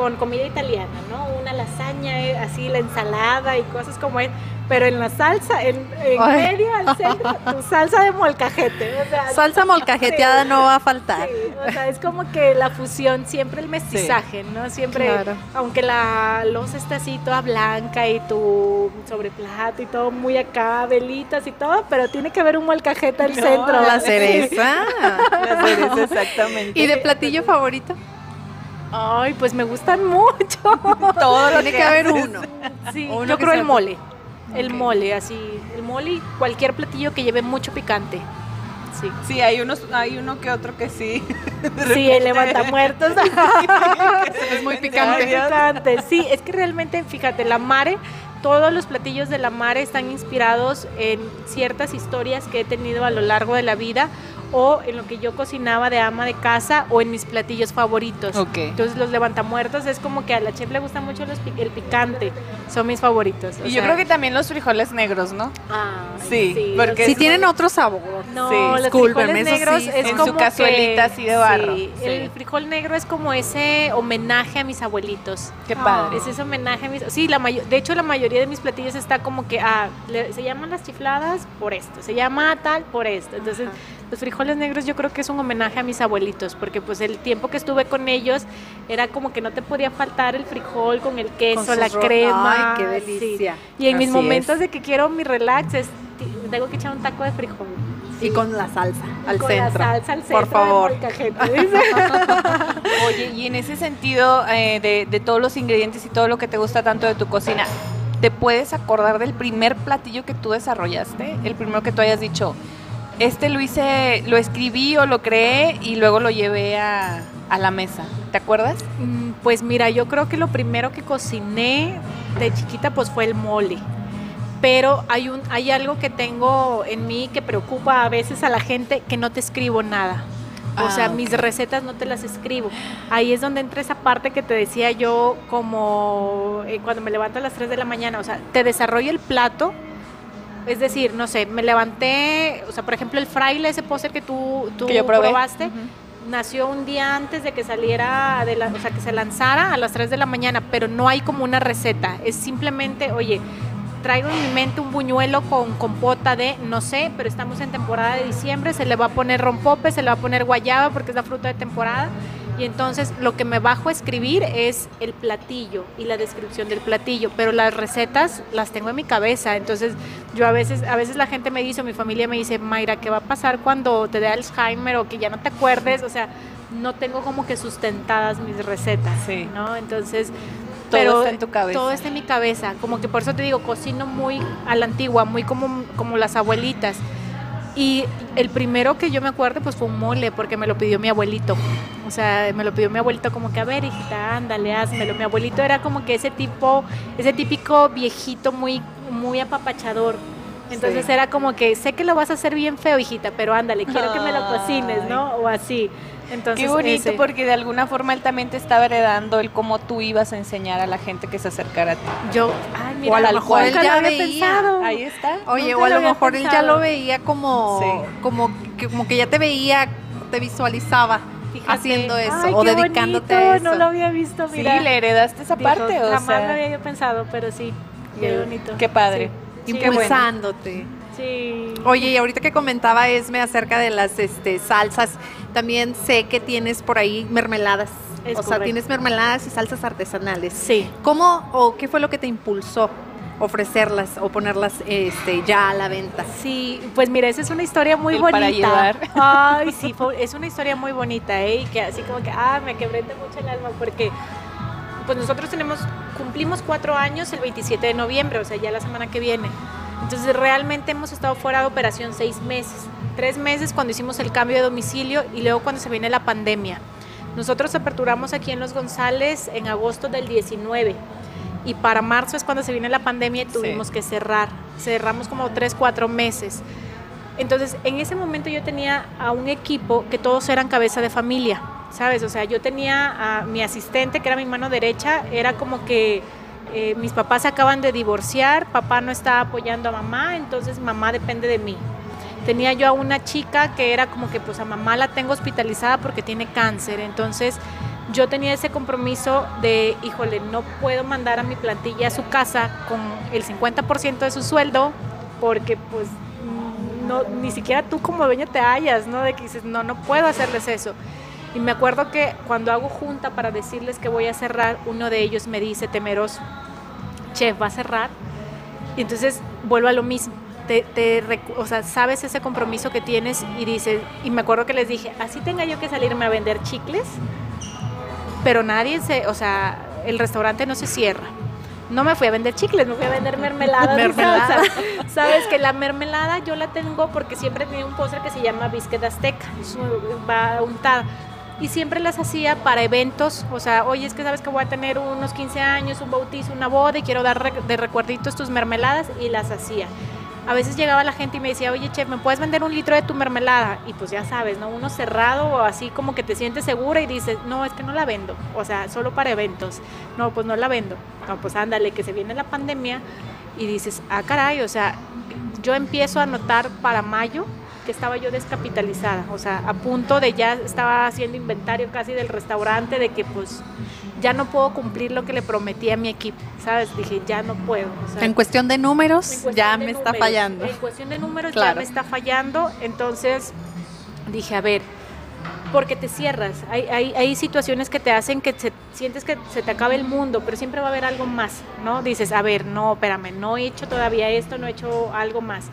con comida italiana, ¿no? Una lasaña, eh, así la ensalada y cosas como es. Pero en la salsa, en, medio, al centro, tu salsa de molcajete. O sea, Salsa molcajeteada Sí. no va a faltar. Sí, o sea, es como que la fusión, siempre el mestizaje, ¿no? Siempre, Claro. aunque la losa está así toda blanca y tu sobreplato y todo muy acá, velitas y todo, pero tiene que haber un molcajete al No, centro. La cereza. La cereza, exactamente. ¿Y de platillo favorito? Ay, pues me gustan mucho. todo lo Tiene que haber uno. Sí, Uno yo creo el mole. El mole, así, el mole y cualquier platillo que lleve mucho picante. Sí. Sí, hay unos, hay uno que otro que sí. Sí, el levantamuertos. es muy Muy picante. Sí, es que realmente, fíjate, la mare, todos los platillos de la mare están inspirados en ciertas historias que he tenido a lo largo de la vida o en lo que yo cocinaba de ama de casa o en mis platillos favoritos. Ok. Entonces los levantamuertos es como que a la chef le gusta mucho los el picante, son mis favoritos. Y yo creo que también los frijoles negros, ¿no? ay, Sí, porque Si es- tienen otro sabor. No, Sí, los frijoles negros sí, es en como su cazuelita que- así de barro, sí, sí. El frijol negro es como ese homenaje a mis abuelitos. Qué padre. Es ese homenaje a mis... Sí, la mayo- de hecho la mayoría de mis platillos está como que, ah, le- se llaman las chifladas por esto, se llama tal por esto. Entonces, los frijoles negros yo creo que es un homenaje a mis abuelitos, porque pues el tiempo que estuve con ellos era como que no te podía faltar el frijol con el queso, Con la crema. Ay, qué sí. delicia. Y en mis momentos es. de que quiero mi relax, es, tengo que echar un taco de frijol. Y con la salsa al con centro. La salsa al Por centro favor. molcajete, dice. Oye, y en ese sentido, eh, de, de todos los ingredientes y todo lo que te gusta tanto de tu cocina, ¿te puedes acordar del primer platillo que tú desarrollaste? El primero que tú hayas dicho, este lo hice, lo escribí o lo creé y luego lo llevé a, a la mesa. ¿Te acuerdas? Mm, Pues mira, yo creo que lo primero que cociné de chiquita pues fue el mole. Pero hay un hay algo que tengo en mí que preocupa a veces a la gente que no te escribo nada. O Ah, sea, mis recetas no te las escribo. Ahí es donde entra esa parte que te decía yo como eh, cuando me levanto a las 3 de la mañana, o sea, te desarrollo el plato. Es decir, no sé, me levanté, o sea, por ejemplo, el fraile, ese póster que tú, tú Que probaste, Ujú. nació un día antes de que saliera, de la, o sea, que se lanzara a las 3 de la mañana, pero no hay como una receta. Es simplemente, oye, traigo en mi mente un buñuelo con compota de, no sé, pero estamos en temporada de diciembre, se le va a poner rompope, se le va a poner guayaba porque es la fruta de temporada. Y entonces lo que me bajo a escribir es el platillo y la descripción del platillo, pero las recetas las tengo en mi cabeza. Entonces yo a veces, a veces la gente me dice, o mi familia me dice, Mayra, ¿qué va a pasar cuando te dé Alzheimer o que ya no te acuerdes? O sea, no tengo como que sustentadas mis recetas, Sí. ¿no? Entonces, Todo pero está en tu cabeza. Todo está en mi cabeza, como que por eso te digo, cocino muy a la antigua, muy como, como las abuelitas. Y el primero que yo me acuerdo pues fue un mole, porque me lo pidió mi abuelito. O sea, me lo pidió mi abuelito como que, a ver, hijita, ándale, házmelo. Mi abuelito era como que ese tipo, ese típico viejito muy, muy apapachador. Entonces era como que, sé que lo vas a hacer bien feo, hijita, pero ándale, quiero que me lo cocines, ¿no? O así. Entonces, Qué bonito, porque de alguna forma él también te estaba heredando el cómo tú ibas a enseñar a la gente que se acercara a ti. Yo, ay, mira, o a lo mejor él ya veía. Ahí está. Oye, o a lo, mejor él ya lo veía como, como, que, como que ya te veía, te visualizaba. Haciendo eso o dedicándote a eso. No lo había visto, mira. Sí, le heredaste esa parte. jamás lo había yo pensado, pero sí, qué bonito. Qué padre. Impulsándote. Sí. Oye, y ahorita que comentaba Esme acerca de las este, salsas, también sé que tienes por ahí mermeladas. o sea, tienes mermeladas y salsas artesanales. Sí. ¿Cómo o qué fue lo que te impulsó ofrecerlas o ponerlas este, ya a la venta? Sí, pues mira, esa es una historia muy bonita. Para ayudar. Ay, sí, es una historia muy bonita, ¿eh? Y que así como que, ah, me quebré mucho el alma porque pues nosotros tenemos, cumplimos cuatro años el 27 de noviembre, o sea, ya la semana que viene. Entonces realmente hemos estado fuera de operación seis meses, tres meses cuando hicimos el cambio de domicilio y luego cuando se viene la pandemia. Nosotros aperturamos aquí en Los González en agosto del 19 y para marzo es cuando se viene la pandemia y tuvimos que cerrar. Cerramos como tres, cuatro meses. Entonces en ese momento yo tenía a un equipo que todos eran cabeza de familia, ¿sabes? O sea, yo tenía a mi asistente que era mi mano derecha, era como que eh, mis papás se acaban de divorciar, papá no está apoyando a mamá, entonces mamá depende de mí. Tenía yo a una chica que era como que pues a mamá la tengo hospitalizada porque tiene cáncer, entonces yo tenía ese compromiso de, híjole, no puedo mandar a mi plantilla a su casa con el 50% de su sueldo porque pues no, ni siquiera tú como dueña te hallas, ¿no? De que dices, no, no puedo hacerles eso. Y me acuerdo que cuando hago junta para decirles que voy a cerrar, uno de ellos me dice temeroso, chef, ¿va a cerrar? Y entonces vuelvo a lo mismo. Te, o sea, sabes ese compromiso que tienes y dices, y me acuerdo que les dije, así tenga yo que salirme a vender chicles, pero nadie se, o sea, el restaurante no se cierra. No me fui a vender chicles, me fui a vender mermelada. mermelada. Sabes que la mermelada yo la tengo porque siempre tenía un postre que se llama biscuit azteca, va untada y siempre las hacía para eventos, o sea, oye, es que sabes que voy a tener unos 15 años, un bautizo, una boda y quiero dar de recuerditos tus mermeladas y las hacía. A veces llegaba la gente y me decía, oye, chef, ¿me puedes vender un litro de tu mermelada? Y pues ya sabes, ¿no? Uno cerrado o así como que te sientes segura y dices, no, es que no la vendo, o sea, solo para eventos. No, pues no la vendo. No, pues ándale, que se viene la pandemia y dices, ah, caray, o sea, yo empiezo a notar para mayo que estaba yo descapitalizada, o sea, a punto de ya estaba haciendo inventario casi del restaurante, de que pues ya no puedo cumplir lo que le prometí a mi equipo, ¿sabes? Dije, ya no puedo. en cuestión de números, ya me está fallando. En cuestión de números ya me está fallando, entonces dije, a ver, porque te cierras. Hay, hay, hay, situaciones que te hacen que sientes que se te acabe el mundo, pero siempre va a haber algo más, ¿no? Dices, a ver, no, espérame, no he hecho todavía esto, no he hecho algo más.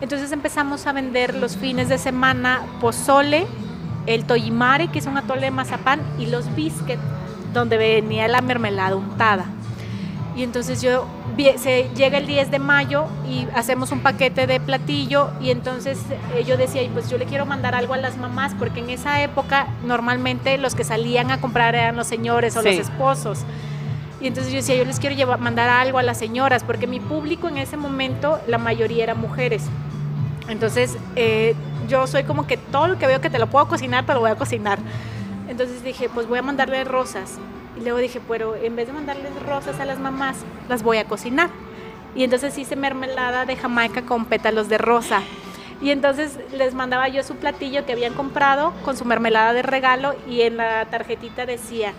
Entonces empezamos a vender los fines de semana pozole, el toyimare, que es un atole de mazapán, y los biscuits, donde venía la mermelada untada. Y entonces yo se llega el 10 de mayo y hacemos un paquete de platillo y entonces eh, yo decía, pues yo le quiero mandar algo a las mamás porque en esa época normalmente los que salían a comprar eran los señores o los esposos. Y entonces yo decía, yo les quiero llevar, mandar algo a las señoras porque mi público en ese momento la mayoría eran mujeres. Entonces, eh, yo soy como que todo lo que veo que te lo puedo cocinar, te lo voy a cocinar. Entonces dije, pues voy a mandarle rosas. Y luego dije, pero en vez de mandarles rosas a las mamás, las voy a cocinar. Y entonces hice mermelada de Jamaica con pétalos de rosa. Y entonces les mandaba yo su platillo que habían comprado con su mermelada de regalo y en la tarjetita decía,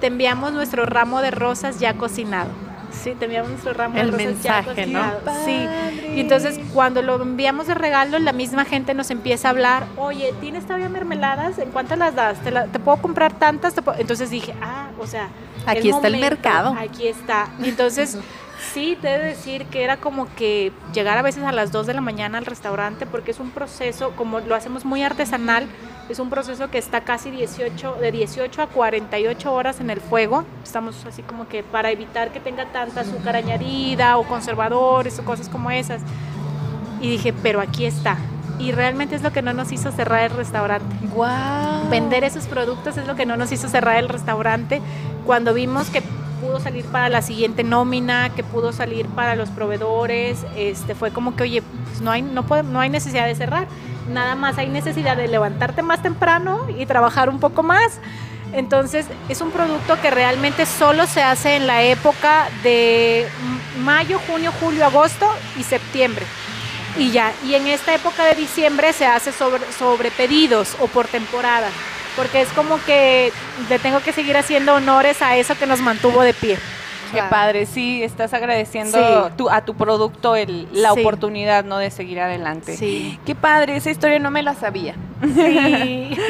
te enviamos nuestro ramo de rosas ya cocinado. Sí, teníamos nuestro ramo el mensaje, ¿no? Sí. Y entonces cuando lo enviamos de regalo, la misma gente nos empieza a hablar, oye, ¿tienes todavía mermeladas? ¿En cuántas las das? ¿Te, puedo comprar tantas? Entonces dije, ah, o sea... Aquí está el mercado. Aquí está. Entonces... Sí, te he de decir que era como que llegar a veces a las 2 de la mañana al restaurante porque es un proceso, como lo hacemos muy artesanal, es un proceso que está casi 18, de 18 a 48 horas en el fuego. Estamos así como que para evitar que tenga tanta azúcar añadida o conservadores o cosas como esas. Y dije, pero aquí está. y realmente es lo que no nos hizo cerrar el restaurante. Wow. Vender esos productos es lo que no nos hizo cerrar el restaurante cuando vimos que pudo salir para la siguiente nómina, que pudo salir para los proveedores, este fue como que, oye, pues no hay no no hay necesidad de cerrar, nada más hay necesidad de levantarte más temprano y trabajar un poco más. Entonces, es un producto que realmente solo se hace en la época de mayo, junio, julio, agosto y septiembre y ya. Y en esta época de diciembre se hace sobre, sobre pedidos o por temporada, porque es como que le tengo que seguir haciendo honores a eso que nos mantuvo de pie. Qué padre, sí, estás agradeciendo a tu producto el, la oportunidad ¿no? de seguir adelante. Sí. Qué padre, esa historia no me la sabía. Sí.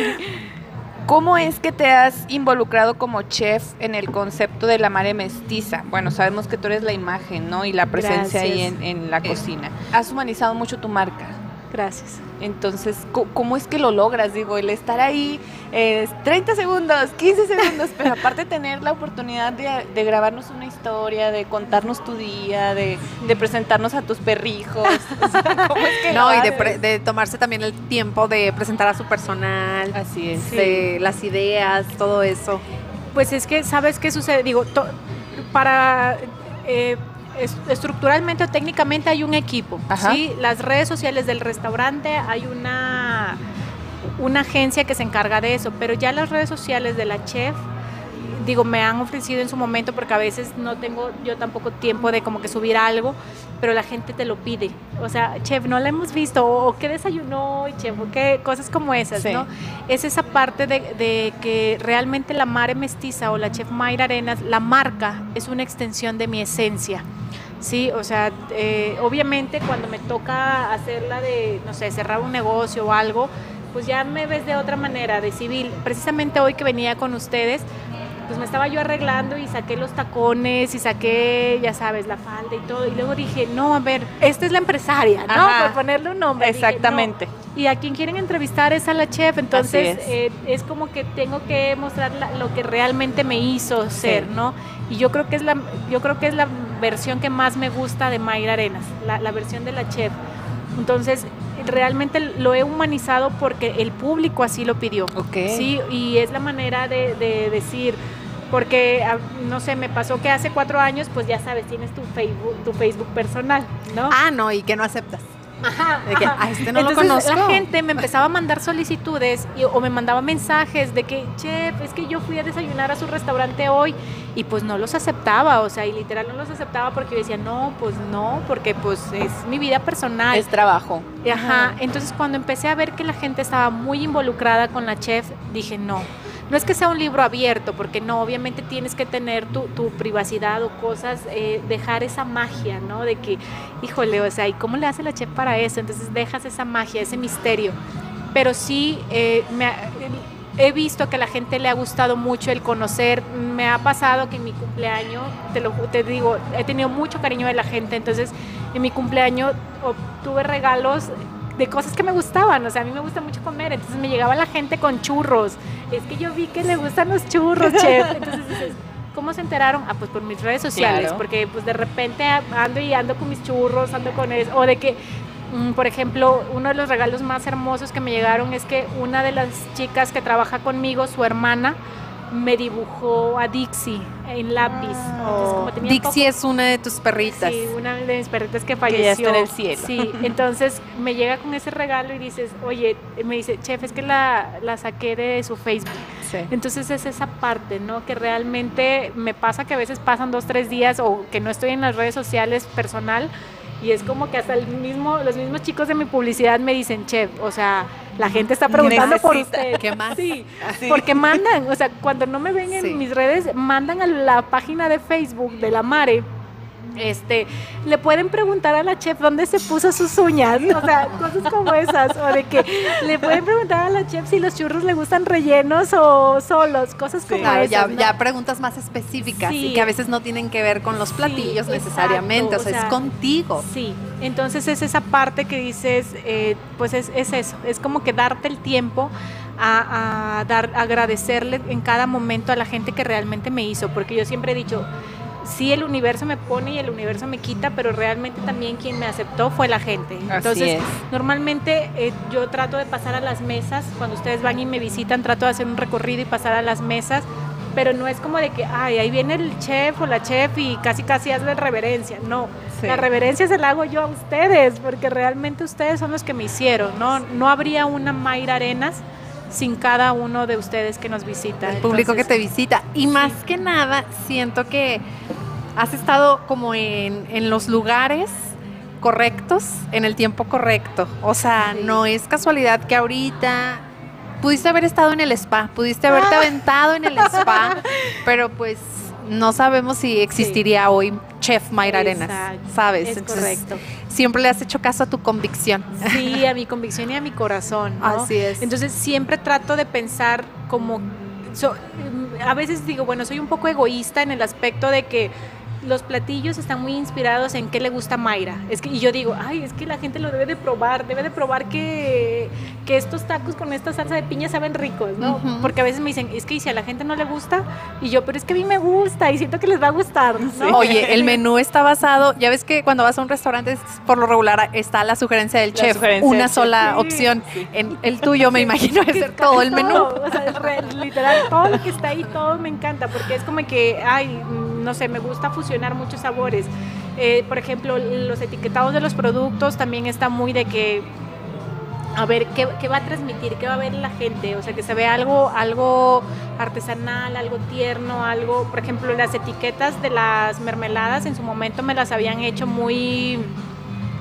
¿Cómo es que te has involucrado como chef en el concepto de la mare mestiza? Bueno, sabemos que tú eres la imagen, ¿no? Y la presencia ahí en, la cocina. Has humanizado mucho tu marca. Gracias. Entonces, ¿cómo es que lo logras? Digo, el estar ahí es 30 segundos, 15 segundos, pero aparte tener la oportunidad de, grabarnos una historia, de contarnos tu día, de, presentarnos a tus perrijos. ¿cómo es que no, y de, tomarse también el tiempo de presentar a su personal. Así es. De las ideas, todo eso. Pues es que, ¿sabes qué sucede? Digo, para... Eh, estructuralmente o técnicamente hay un equipo. ¿sí? Las redes sociales del restaurante hay una, una agencia que se encarga de eso, pero ya las redes sociales de la chef digo, me han ofrecido en su momento porque a veces no tengo yo tampoco tiempo de como que subir algo, pero la gente te lo pide. O sea, chef, no la hemos visto, o, qué desayunó, chef, o qué cosas como esas, ¿no? Es esa parte de, de, que realmente la Mare Mestiza o la chef Mayra Arenas, la marca es una extensión de mi esencia. Sí, o sea, eh, obviamente cuando me toca hacerla de, no sé, cerrar un negocio o algo, pues ya me ves de otra manera, de civil. Precisamente hoy que venía con ustedes, pues me estaba yo arreglando y saqué los tacones y saqué, ya sabes, la falda y todo. Y luego dije, no, a ver, esta es la empresaria, ¿no? Por ponerle un nombre. Exactamente. Y a quien quieren entrevistar es a la chef, entonces es. Eh, como que tengo que mostrar lo que realmente me hizo ser, ¿no? Y yo creo que es la, yo creo que es la versión que más me gusta de Mayra Arenas, la, versión de la chef. Entonces, realmente lo he humanizado porque el público así lo pidió. Sí, y es la manera de, de, decir, porque, ah, no sé, me pasó que hace cuatro años, pues ya sabes, tienes tu Facebook, tu Facebook personal, ¿no? Ah, no, y que no aceptas. Ajá, ah, este no Entonces, La gente me empezaba a mandar solicitudes o me mandaba mensajes de que, chef, es que yo fui a desayunar a su restaurante hoy y pues no los aceptaba, o sea, y literal no los aceptaba porque yo decía, no, pues no, porque pues es mi vida personal. Es trabajo. Ajá, entonces cuando empecé a ver que la gente estaba muy involucrada con la chef, dije, no no es que sea un libro abierto, porque no, obviamente tienes que tener tu, privacidad o cosas, eh, dejar esa magia, ¿no? De que, híjole, o sea, ¿y cómo le hace la chef para eso? Entonces dejas esa magia, ese misterio. Pero sí, eh, he visto que a la gente le ha gustado mucho el conocer. Me ha pasado que en mi cumpleaños, te, lo, te digo, he tenido mucho cariño de la gente, entonces en mi cumpleaños obtuve regalos de cosas que me gustaban, o sea, a mí me gusta mucho comer, entonces me llegaba la gente con churros, es que yo vi que le gustan los churros, chef, entonces dices, ¿cómo se enteraron? Ah, pues por mis redes sociales, porque pues de repente ando y ando con mis churros, ando con eso, o de que, mm, por ejemplo, uno de los regalos más hermosos que me llegaron es que una de las chicas que trabaja conmigo, su hermana, me dibujó a Dixie en lápiz. Oh. Dixie es una de tus perritas. Sí, una de mis perritas que falleció. en el cielo. Sí, entonces me llega con ese regalo y dices, oye, me dice, chef, es que la, la saqué de su Facebook. Sí. Entonces es esa parte, ¿no? Que realmente me pasa que a veces pasan dos, tres días o que no estoy en las redes sociales personal y es como que hasta el mismo, los mismos chicos de mi publicidad me dicen, chef, o sea, la gente está preguntando por usted. ¿Qué más? Sí, porque mandan, o sea, cuando no me ven en mis redes, mandan a la página de Facebook de la Mare este, le pueden preguntar a la chef dónde se puso sus uñas, o sea, cosas como esas, o de que le pueden preguntar a la chef si los churros le gustan rellenos o solos, cosas como esas. Ya, ya, preguntas más específicas y que a veces no tienen que ver con los platillos necesariamente, o sea, es contigo. Sí, entonces es esa parte que dices, eh, pues es, es, eso, es como que darte el tiempo a, a dar, agradecerle en cada momento a la gente que realmente me hizo, porque yo siempre he dicho, sí el universo me pone y el universo me quita, pero realmente también quien me aceptó fue la gente. Entonces, normalmente eh, yo trato de pasar a las mesas, cuando ustedes van y me visitan, trato de hacer un recorrido y pasar a las mesas, pero no es como de que, ay, ahí viene el chef o la chef y casi casi hazle reverencia. No, la reverencia se la hago yo a ustedes, porque realmente ustedes son los que me hicieron, ¿no? No habría una Mayra Arenas sin cada uno de ustedes que nos visita. El público que te visita. Y más que nada, siento que has estado como en, en, los lugares correctos, en el tiempo correcto. O sea, no es casualidad que ahorita pudiste haber estado en el spa, pudiste haberte ah. aventado en el spa, pero pues no sabemos si existiría hoy Chef Mayra Arenas, ¿sabes? Es correcto. Siempre le has hecho caso a tu convicción. Sí, a mi convicción y a mi corazón. Así es. Entonces siempre trato de pensar como... a veces digo, bueno, soy un poco egoísta en el aspecto de que los platillos están muy inspirados en qué le gusta a Mayra. Es que, y yo digo, ay, es que la gente lo debe de probar, debe de probar que, que estos tacos con esta salsa de piña saben ricos, ¿no? Porque a veces me dicen, es que si a la gente no le gusta, y yo, pero es que a mí me gusta y siento que les va a gustar, ¿no? Oye, el menú está basado, ya ves que cuando vas a un restaurante, por lo regular está la sugerencia del chef, una sola opción. En el tuyo, me imagino, es ser todo el menú. o sea, literal, todo lo que está ahí, todo me encanta, porque es como que, ay, no sé, me gusta fusionar muchos sabores. Eh, por ejemplo, los etiquetados de los productos también está muy de que a ver ¿qué, va a transmitir, qué va a ver la gente, o sea, que se vea algo, algo artesanal, algo tierno, algo, por ejemplo, las etiquetas de las mermeladas en su momento me las habían hecho muy,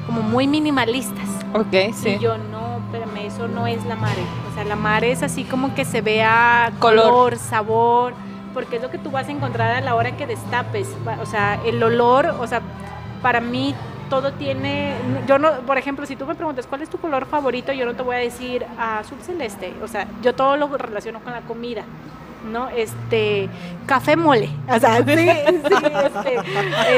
como muy minimalistas. Ok, sí. Y yo no, pero eso no es la mare, o sea, la mare es así como que se vea color sabor porque es lo que tú vas a encontrar a la hora que destapes. O sea, el olor, o sea, para mí todo tiene, yo no, por ejemplo, si tú me preguntas cuál es tu color favorito, yo no te voy a decir azul celeste, o sea, yo todo lo relaciono con la comida. ¿No? Este, café mole, o sea, sí, este,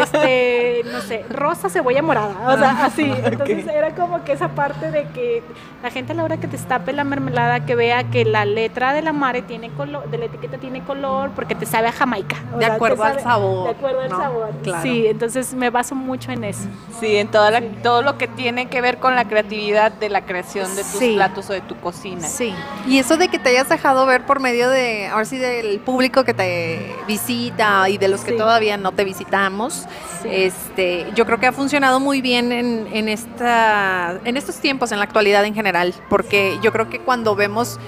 este, no sé, rosa cebolla morada, o sea, así. Entonces era como que esa parte de que la gente a la hora que te destape la mermelada, que vea que la letra de la mare tiene color, de la etiqueta tiene color, porque te sabe a Jamaica. de acuerdo al sabor. De acuerdo al sabor. Sí, entonces me baso mucho en eso. Sí, en toda todo lo que tiene que ver con la creatividad de la creación de tus platos o de tu cocina. Sí. Y eso de que te hayas dejado ver por medio de, ahora sí del público que te visita y de los que todavía no te visitamos. Este, yo creo que ha funcionado muy bien en, en, esta, en estos tiempos, en la actualidad en general, porque yo creo que cuando vemos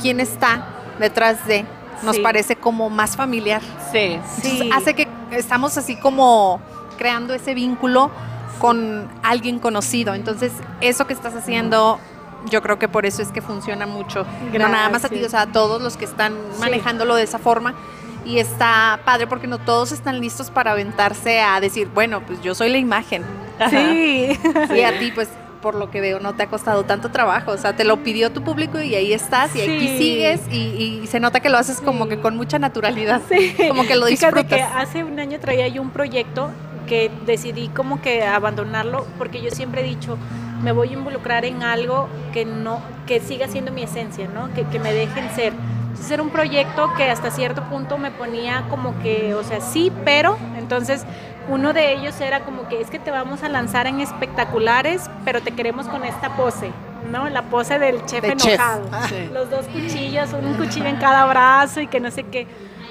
quién está detrás de, nos parece como más familiar. Sí, sí. Hace que estamos así como creando ese vínculo con alguien conocido. Entonces, eso que estás haciendo yo creo que por eso es que funciona mucho. No nada más a ti, o sea, a todos los que están manejándolo de esa forma. Y está padre porque no todos están listos para aventarse a decir, bueno, pues yo soy la imagen. Sí. Y a ti, pues por lo que veo, no te ha costado tanto trabajo. O sea, te lo pidió tu público y ahí estás y aquí sigues y, se nota que lo haces como que con mucha naturalidad. Sí. Como que lo disfrutas. Fíjate que hace un año traía yo un proyecto que decidí como que abandonarlo porque yo siempre he dicho, me voy a involucrar en algo que no, que siga siendo mi esencia, ¿no? Que, que me dejen ser. Entonces era un proyecto que hasta cierto punto me ponía como que, o sea, sí, pero, entonces uno de ellos era como que es que te vamos a lanzar en espectaculares, pero te queremos con esta pose, ¿no? La pose del chef enojado. Ah. Los dos cuchillos, un cuchillo en cada brazo y que no sé qué.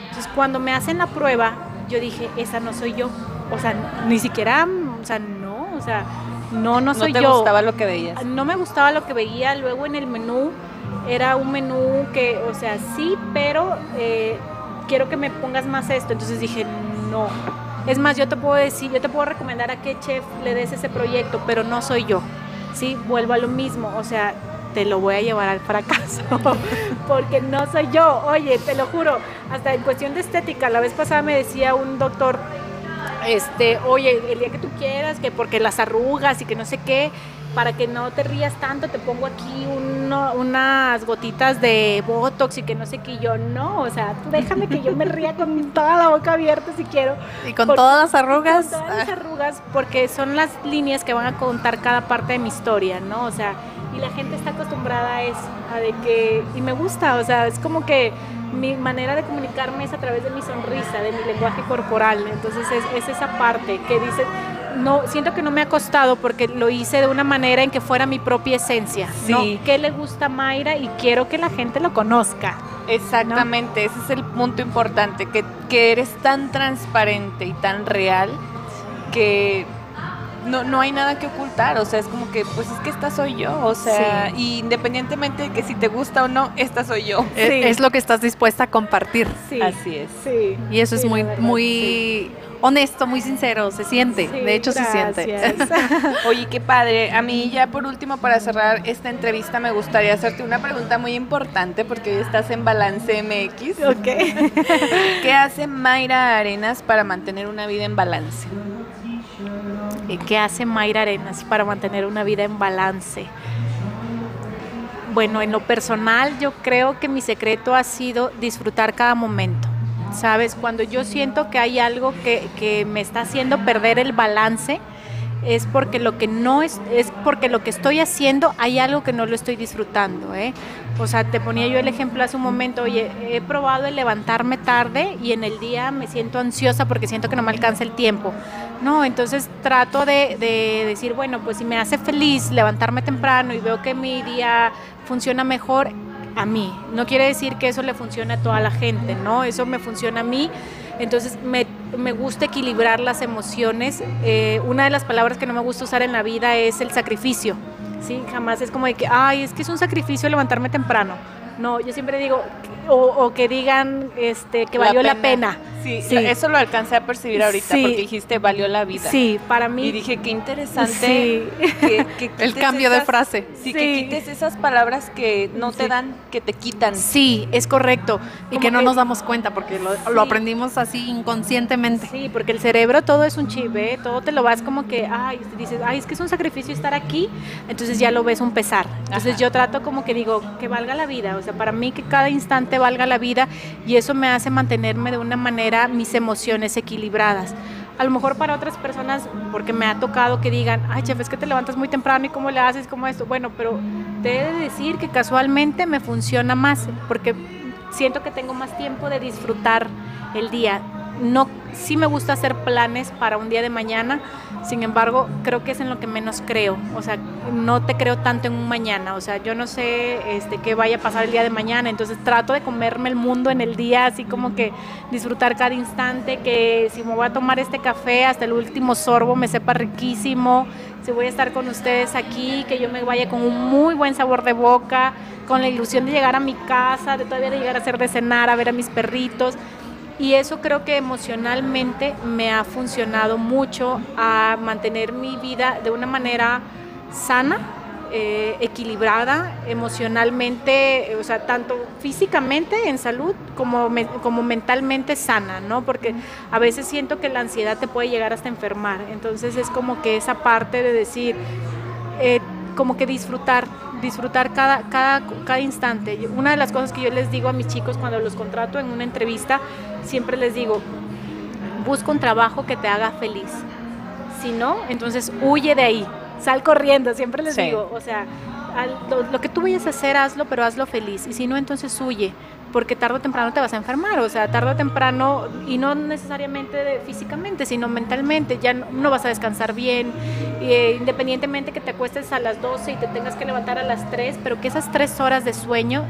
Entonces cuando me hacen la prueba, yo dije, esa no soy yo. O sea, ni siquiera, o sea, no, o sea, no, no soy yo. ¿No te gustaba lo que veías? No me gustaba lo que veía. Luego en el menú era un menú que, o sea, sí, pero eh, quiero que me pongas más esto. Entonces dije, no. Es más, yo te puedo decir, yo te puedo recomendar a qué chef le des ese proyecto, pero no soy yo. Sí, vuelvo a lo mismo. O sea, te lo voy a llevar al fracaso, porque no soy yo. Oye, te lo juro, hasta en cuestión de estética, la vez pasada me decía un doctor, este, oye, el día que tú quieras, que porque las arrugas y que no sé qué, para que no te rías tanto, te pongo aquí unas gotitas de Botox y que no sé qué, yo no, o sea, tú déjame que yo me ría con toda la boca abierta si quiero. Y con todas las arrugas. Con todas las arrugas, porque son las líneas que van a contar cada parte de mi historia, ¿no? O sea, y la gente está acostumbrada a eso, a de que, y me gusta, o sea, es como que mi manera de comunicarme es a través de mi sonrisa, de mi lenguaje corporal, entonces es, esa parte que dice, no, siento que no me ha costado porque lo hice de una manera en que fuera mi propia esencia, sí. ¿Qué le gusta a Mayra? Y quiero que la gente lo conozca. Exactamente, ese es el punto importante, que, que eres tan transparente y tan real que no, no hay nada que ocultar, o sea, es como que, pues es que esta soy yo, o sea, independientemente de que si te gusta o no, esta soy yo. Es, lo que estás dispuesta a compartir. Sí. Así es. Sí. Y eso es muy, muy honesto, muy sincero, se siente, de hecho se siente. Oye, qué padre. A mí ya por último, para cerrar esta entrevista, me gustaría hacerte una pregunta muy importante porque hoy estás en Balance MX. Ok. ¿Qué hace Mayra Arenas para mantener una vida en balance? ¿Qué hace Mayra Arenas para mantener una vida en balance? Bueno, en lo personal yo creo que mi secreto ha sido disfrutar cada momento. ¿Sabes? Cuando yo siento que hay algo que, que me está haciendo perder el balance, es porque lo que no es, es porque lo que estoy haciendo hay algo que no lo estoy disfrutando, ¿eh? O sea, te ponía yo el ejemplo hace un momento, oye, he probado el levantarme tarde y en el día me siento ansiosa porque siento que no me alcanza el tiempo. No, entonces trato de, de decir, bueno, pues si me hace feliz levantarme temprano y veo que mi día funciona mejor, a mí. No quiere decir que eso le funcione a toda la gente, ¿no? Eso me funciona a mí entonces me, gusta equilibrar las emociones. Eh, una de las palabras que no me gusta usar en la vida es el sacrificio. ¿sí? Jamás es como de que, ay, es que es un sacrificio levantarme temprano. No, yo siempre digo, o, que digan este, que valió la pena. Sí, eso lo alcancé a percibir ahorita porque dijiste valió la vida. Sí, para mí. Y dije, qué interesante que, el cambio de frase. Sí, que quites esas palabras que no te dan, que te quitan. Sí, es correcto. Y que no nos damos cuenta porque lo, aprendimos así inconscientemente. Sí, porque el cerebro todo es un chip, ¿eh? Todo te lo vas como que, ay, dices, ay, es que es un sacrificio estar aquí, entonces ya lo ves un pesar. Entonces yo trato como que digo, que valga la vida. O sea, para mí que cada instante valga la vida y eso me hace mantenerme de una manera mis emociones equilibradas. A lo mejor para otras personas, porque me ha tocado que digan, ay, chef, es que te levantas muy temprano y cómo le haces, como esto. Bueno, pero te he de decir que casualmente me funciona más, porque siento que tengo más tiempo de disfrutar el día. No, sí me gusta hacer planes para un día de mañana, sin embargo, creo que es en lo que menos creo. O sea, no te creo tanto en un mañana. O sea, yo no sé este, qué vaya a pasar el día de mañana. Entonces trato de comerme el mundo en el día, así como que disfrutar cada instante, que si me voy a tomar este café hasta el último sorbo me sepa riquísimo. Si voy a estar con ustedes aquí, que yo me vaya con un muy buen sabor de boca, con la ilusión de llegar a mi casa, de todavía de llegar a hacer de cenar, a ver a mis perritos. Y eso creo que emocionalmente me ha funcionado mucho a mantener mi vida de una manera sana, eh, equilibrada, emocionalmente, o sea, tanto físicamente en salud como, como mentalmente sana, ¿no? Porque a veces siento que la ansiedad te puede llegar hasta enfermar. Entonces es como que esa parte de decir, eh, como que disfrutar, disfrutar cada, cada, cada instante. Una de las cosas que yo les digo a mis chicos cuando los contrato en una entrevista, siempre les digo, busca un trabajo que te haga feliz. Si no, entonces huye de ahí, sal corriendo, siempre les digo, o sea, lo, lo, que tú vayas a hacer, hazlo, pero hazlo feliz. Y si no, entonces huye porque tarde o temprano te vas a enfermar, o sea, tarde o temprano, y no necesariamente físicamente, sino mentalmente, ya no, vas a descansar bien, eh, independientemente que te acuestes a las 12 y te tengas que levantar a las 3, pero que esas 3 horas de sueño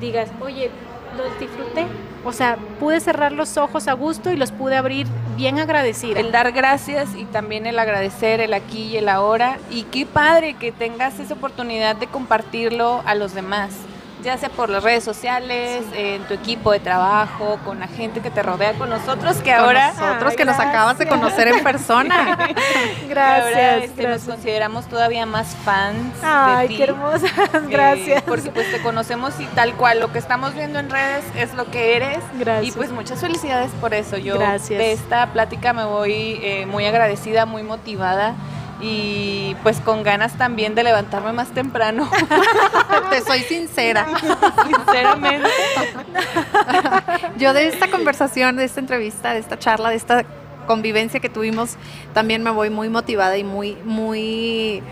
digas, oye, los disfruté, o sea, pude cerrar los ojos a gusto y los pude abrir bien agradecida. El dar gracias y también el agradecer el aquí y el ahora, y qué padre que tengas esa oportunidad de compartirlo a los demás ya sea por las redes sociales, en tu equipo de trabajo, con la gente que te rodea, con nosotros que ahora... Nosotros que nos acabas de conocer en persona. gracias, este, Nos consideramos todavía más fans Ay, qué hermosas, gracias. Porque pues te conocemos y tal cual, lo que estamos viendo en redes es lo que eres. Gracias. Y pues muchas felicidades por eso. Yo de esta plática me voy eh, muy agradecida, muy motivada y pues con ganas también de levantarme más temprano. Te soy sincera. Sinceramente. Yo de esta conversación, de esta entrevista, de esta charla, de esta convivencia que tuvimos, también me voy muy motivada y muy, muy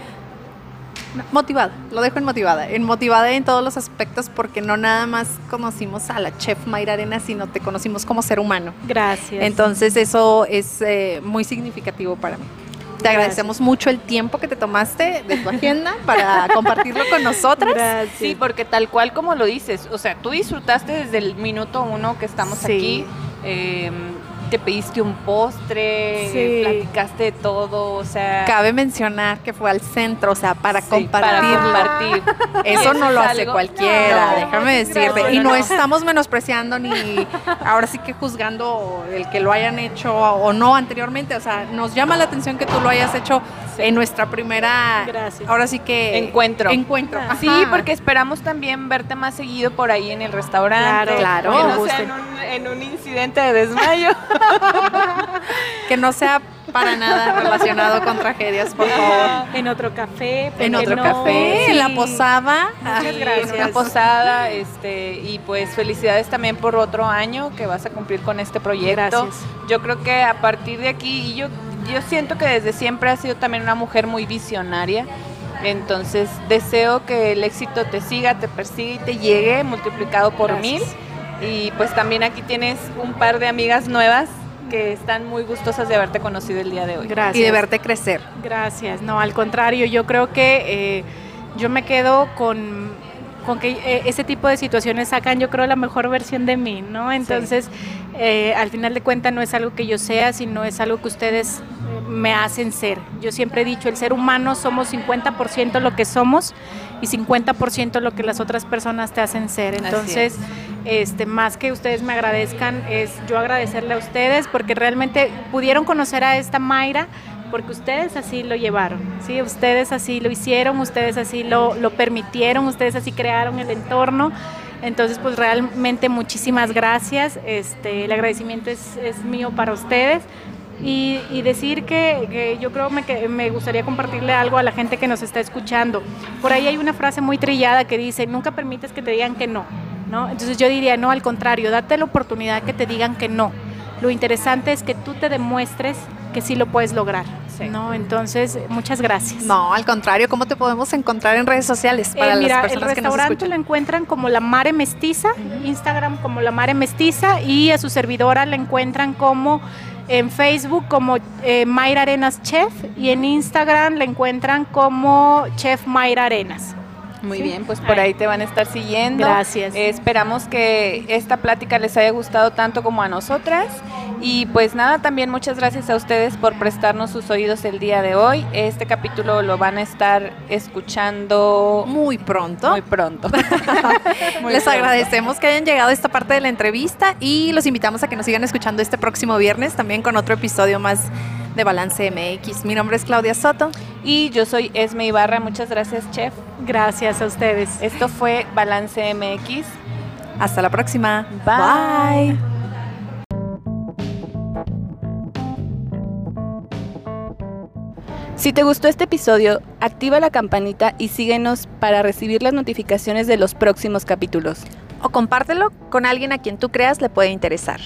Motivada, lo dejo en motivada. En motivada en todos los aspectos porque no nada más conocimos a la chef Mayra Arena, sino te conocimos como ser humano. Gracias. Entonces eso es eh, muy significativo para mí. Te agradecemos mucho el tiempo que te tomaste de tu agenda para compartirlo con nosotras. Gracias. Sí, porque tal cual como lo dices, o sea, tú disfrutaste desde el minuto uno que estamos aquí. Eh, te pediste un postre, platicaste de todo, o sea... Cabe mencionar que fue al centro, o sea, para compartir. compartir. Eso no lo hace cualquiera, déjame decirte. y no, estamos menospreciando ni ahora sí que juzgando el que lo hayan hecho o no anteriormente, o sea, nos llama la atención que tú lo hayas hecho en nuestra primera, ahora sí que... Encuentro. Encuentro. Sí, porque esperamos también verte más seguido por ahí en el restaurante. Claro, claro. en un incidente de desmayo. que no sea para nada relacionado con tragedias, por favor. En otro café. En otro café, en la posada. Muchas gracias. En una posada, este, y pues felicidades también por otro año que vas a cumplir con este proyecto. Gracias. Yo creo que a partir de aquí, y yo, yo siento que desde siempre has sido también una mujer muy visionaria. Entonces deseo que el éxito te siga, te persiga y te llegue multiplicado por mil y pues también aquí tienes un par de amigas nuevas que están muy gustosas de haberte conocido el día de hoy. Gracias. Y de verte crecer. Gracias. No, al contrario, yo creo que eh, yo me quedo con, con que eh, ese tipo de situaciones sacan, yo creo, la mejor versión de mí, ¿no? Entonces, eh, al final de cuentas no es algo que yo sea, sino es algo que ustedes me hacen ser. Yo siempre he dicho, el ser humano somos 50% lo que somos y 50% lo que las otras personas te hacen ser. Entonces, este, más que ustedes me agradezcan, es yo agradecerle a ustedes porque realmente pudieron conocer a esta Mayra porque ustedes así lo llevaron, ¿sí? ustedes así lo hicieron, ustedes así lo, lo permitieron, ustedes así crearon el entorno. Entonces, pues realmente muchísimas gracias. Este, el agradecimiento es, es mío para ustedes. Y, y, decir que, que yo creo me, que me gustaría compartirle algo a la gente que nos está escuchando. Por ahí hay una frase muy trillada que dice, nunca permites que te digan que no. ¿no? Entonces yo diría, no, al contrario, date la oportunidad que te digan que no. Lo interesante es que tú te demuestres que sí lo puedes lograr. ¿No? Entonces, muchas gracias. No, al contrario, ¿cómo te podemos encontrar en redes sociales para eh, mira, el restaurante lo encuentran como La Mare Mestiza, Instagram como La Mare Mestiza y a su servidora la encuentran como en Facebook como eh, Mayra Arenas Chef y en Instagram la encuentran como Chef Mayra Arenas. Muy bien, pues por ahí te van a estar siguiendo. Gracias. Eh, esperamos que esta plática les haya gustado tanto como a nosotras. Y pues nada, también muchas gracias a ustedes por prestarnos sus oídos el día de hoy. Este capítulo lo van a estar escuchando muy pronto. Muy pronto. les agradecemos que hayan llegado a esta parte de la entrevista y los invitamos a que nos sigan escuchando este próximo viernes también con otro episodio más de Balance MX. Mi nombre es Claudia Soto. Y yo soy Esme Ibarra. Muchas gracias, chef. Gracias a ustedes. Esto fue Balance MX. Hasta la próxima. Bye. Si te gustó este episodio, activa la campanita y síguenos para recibir las notificaciones de los próximos capítulos. O compártelo con alguien a quien tú creas le puede interesar.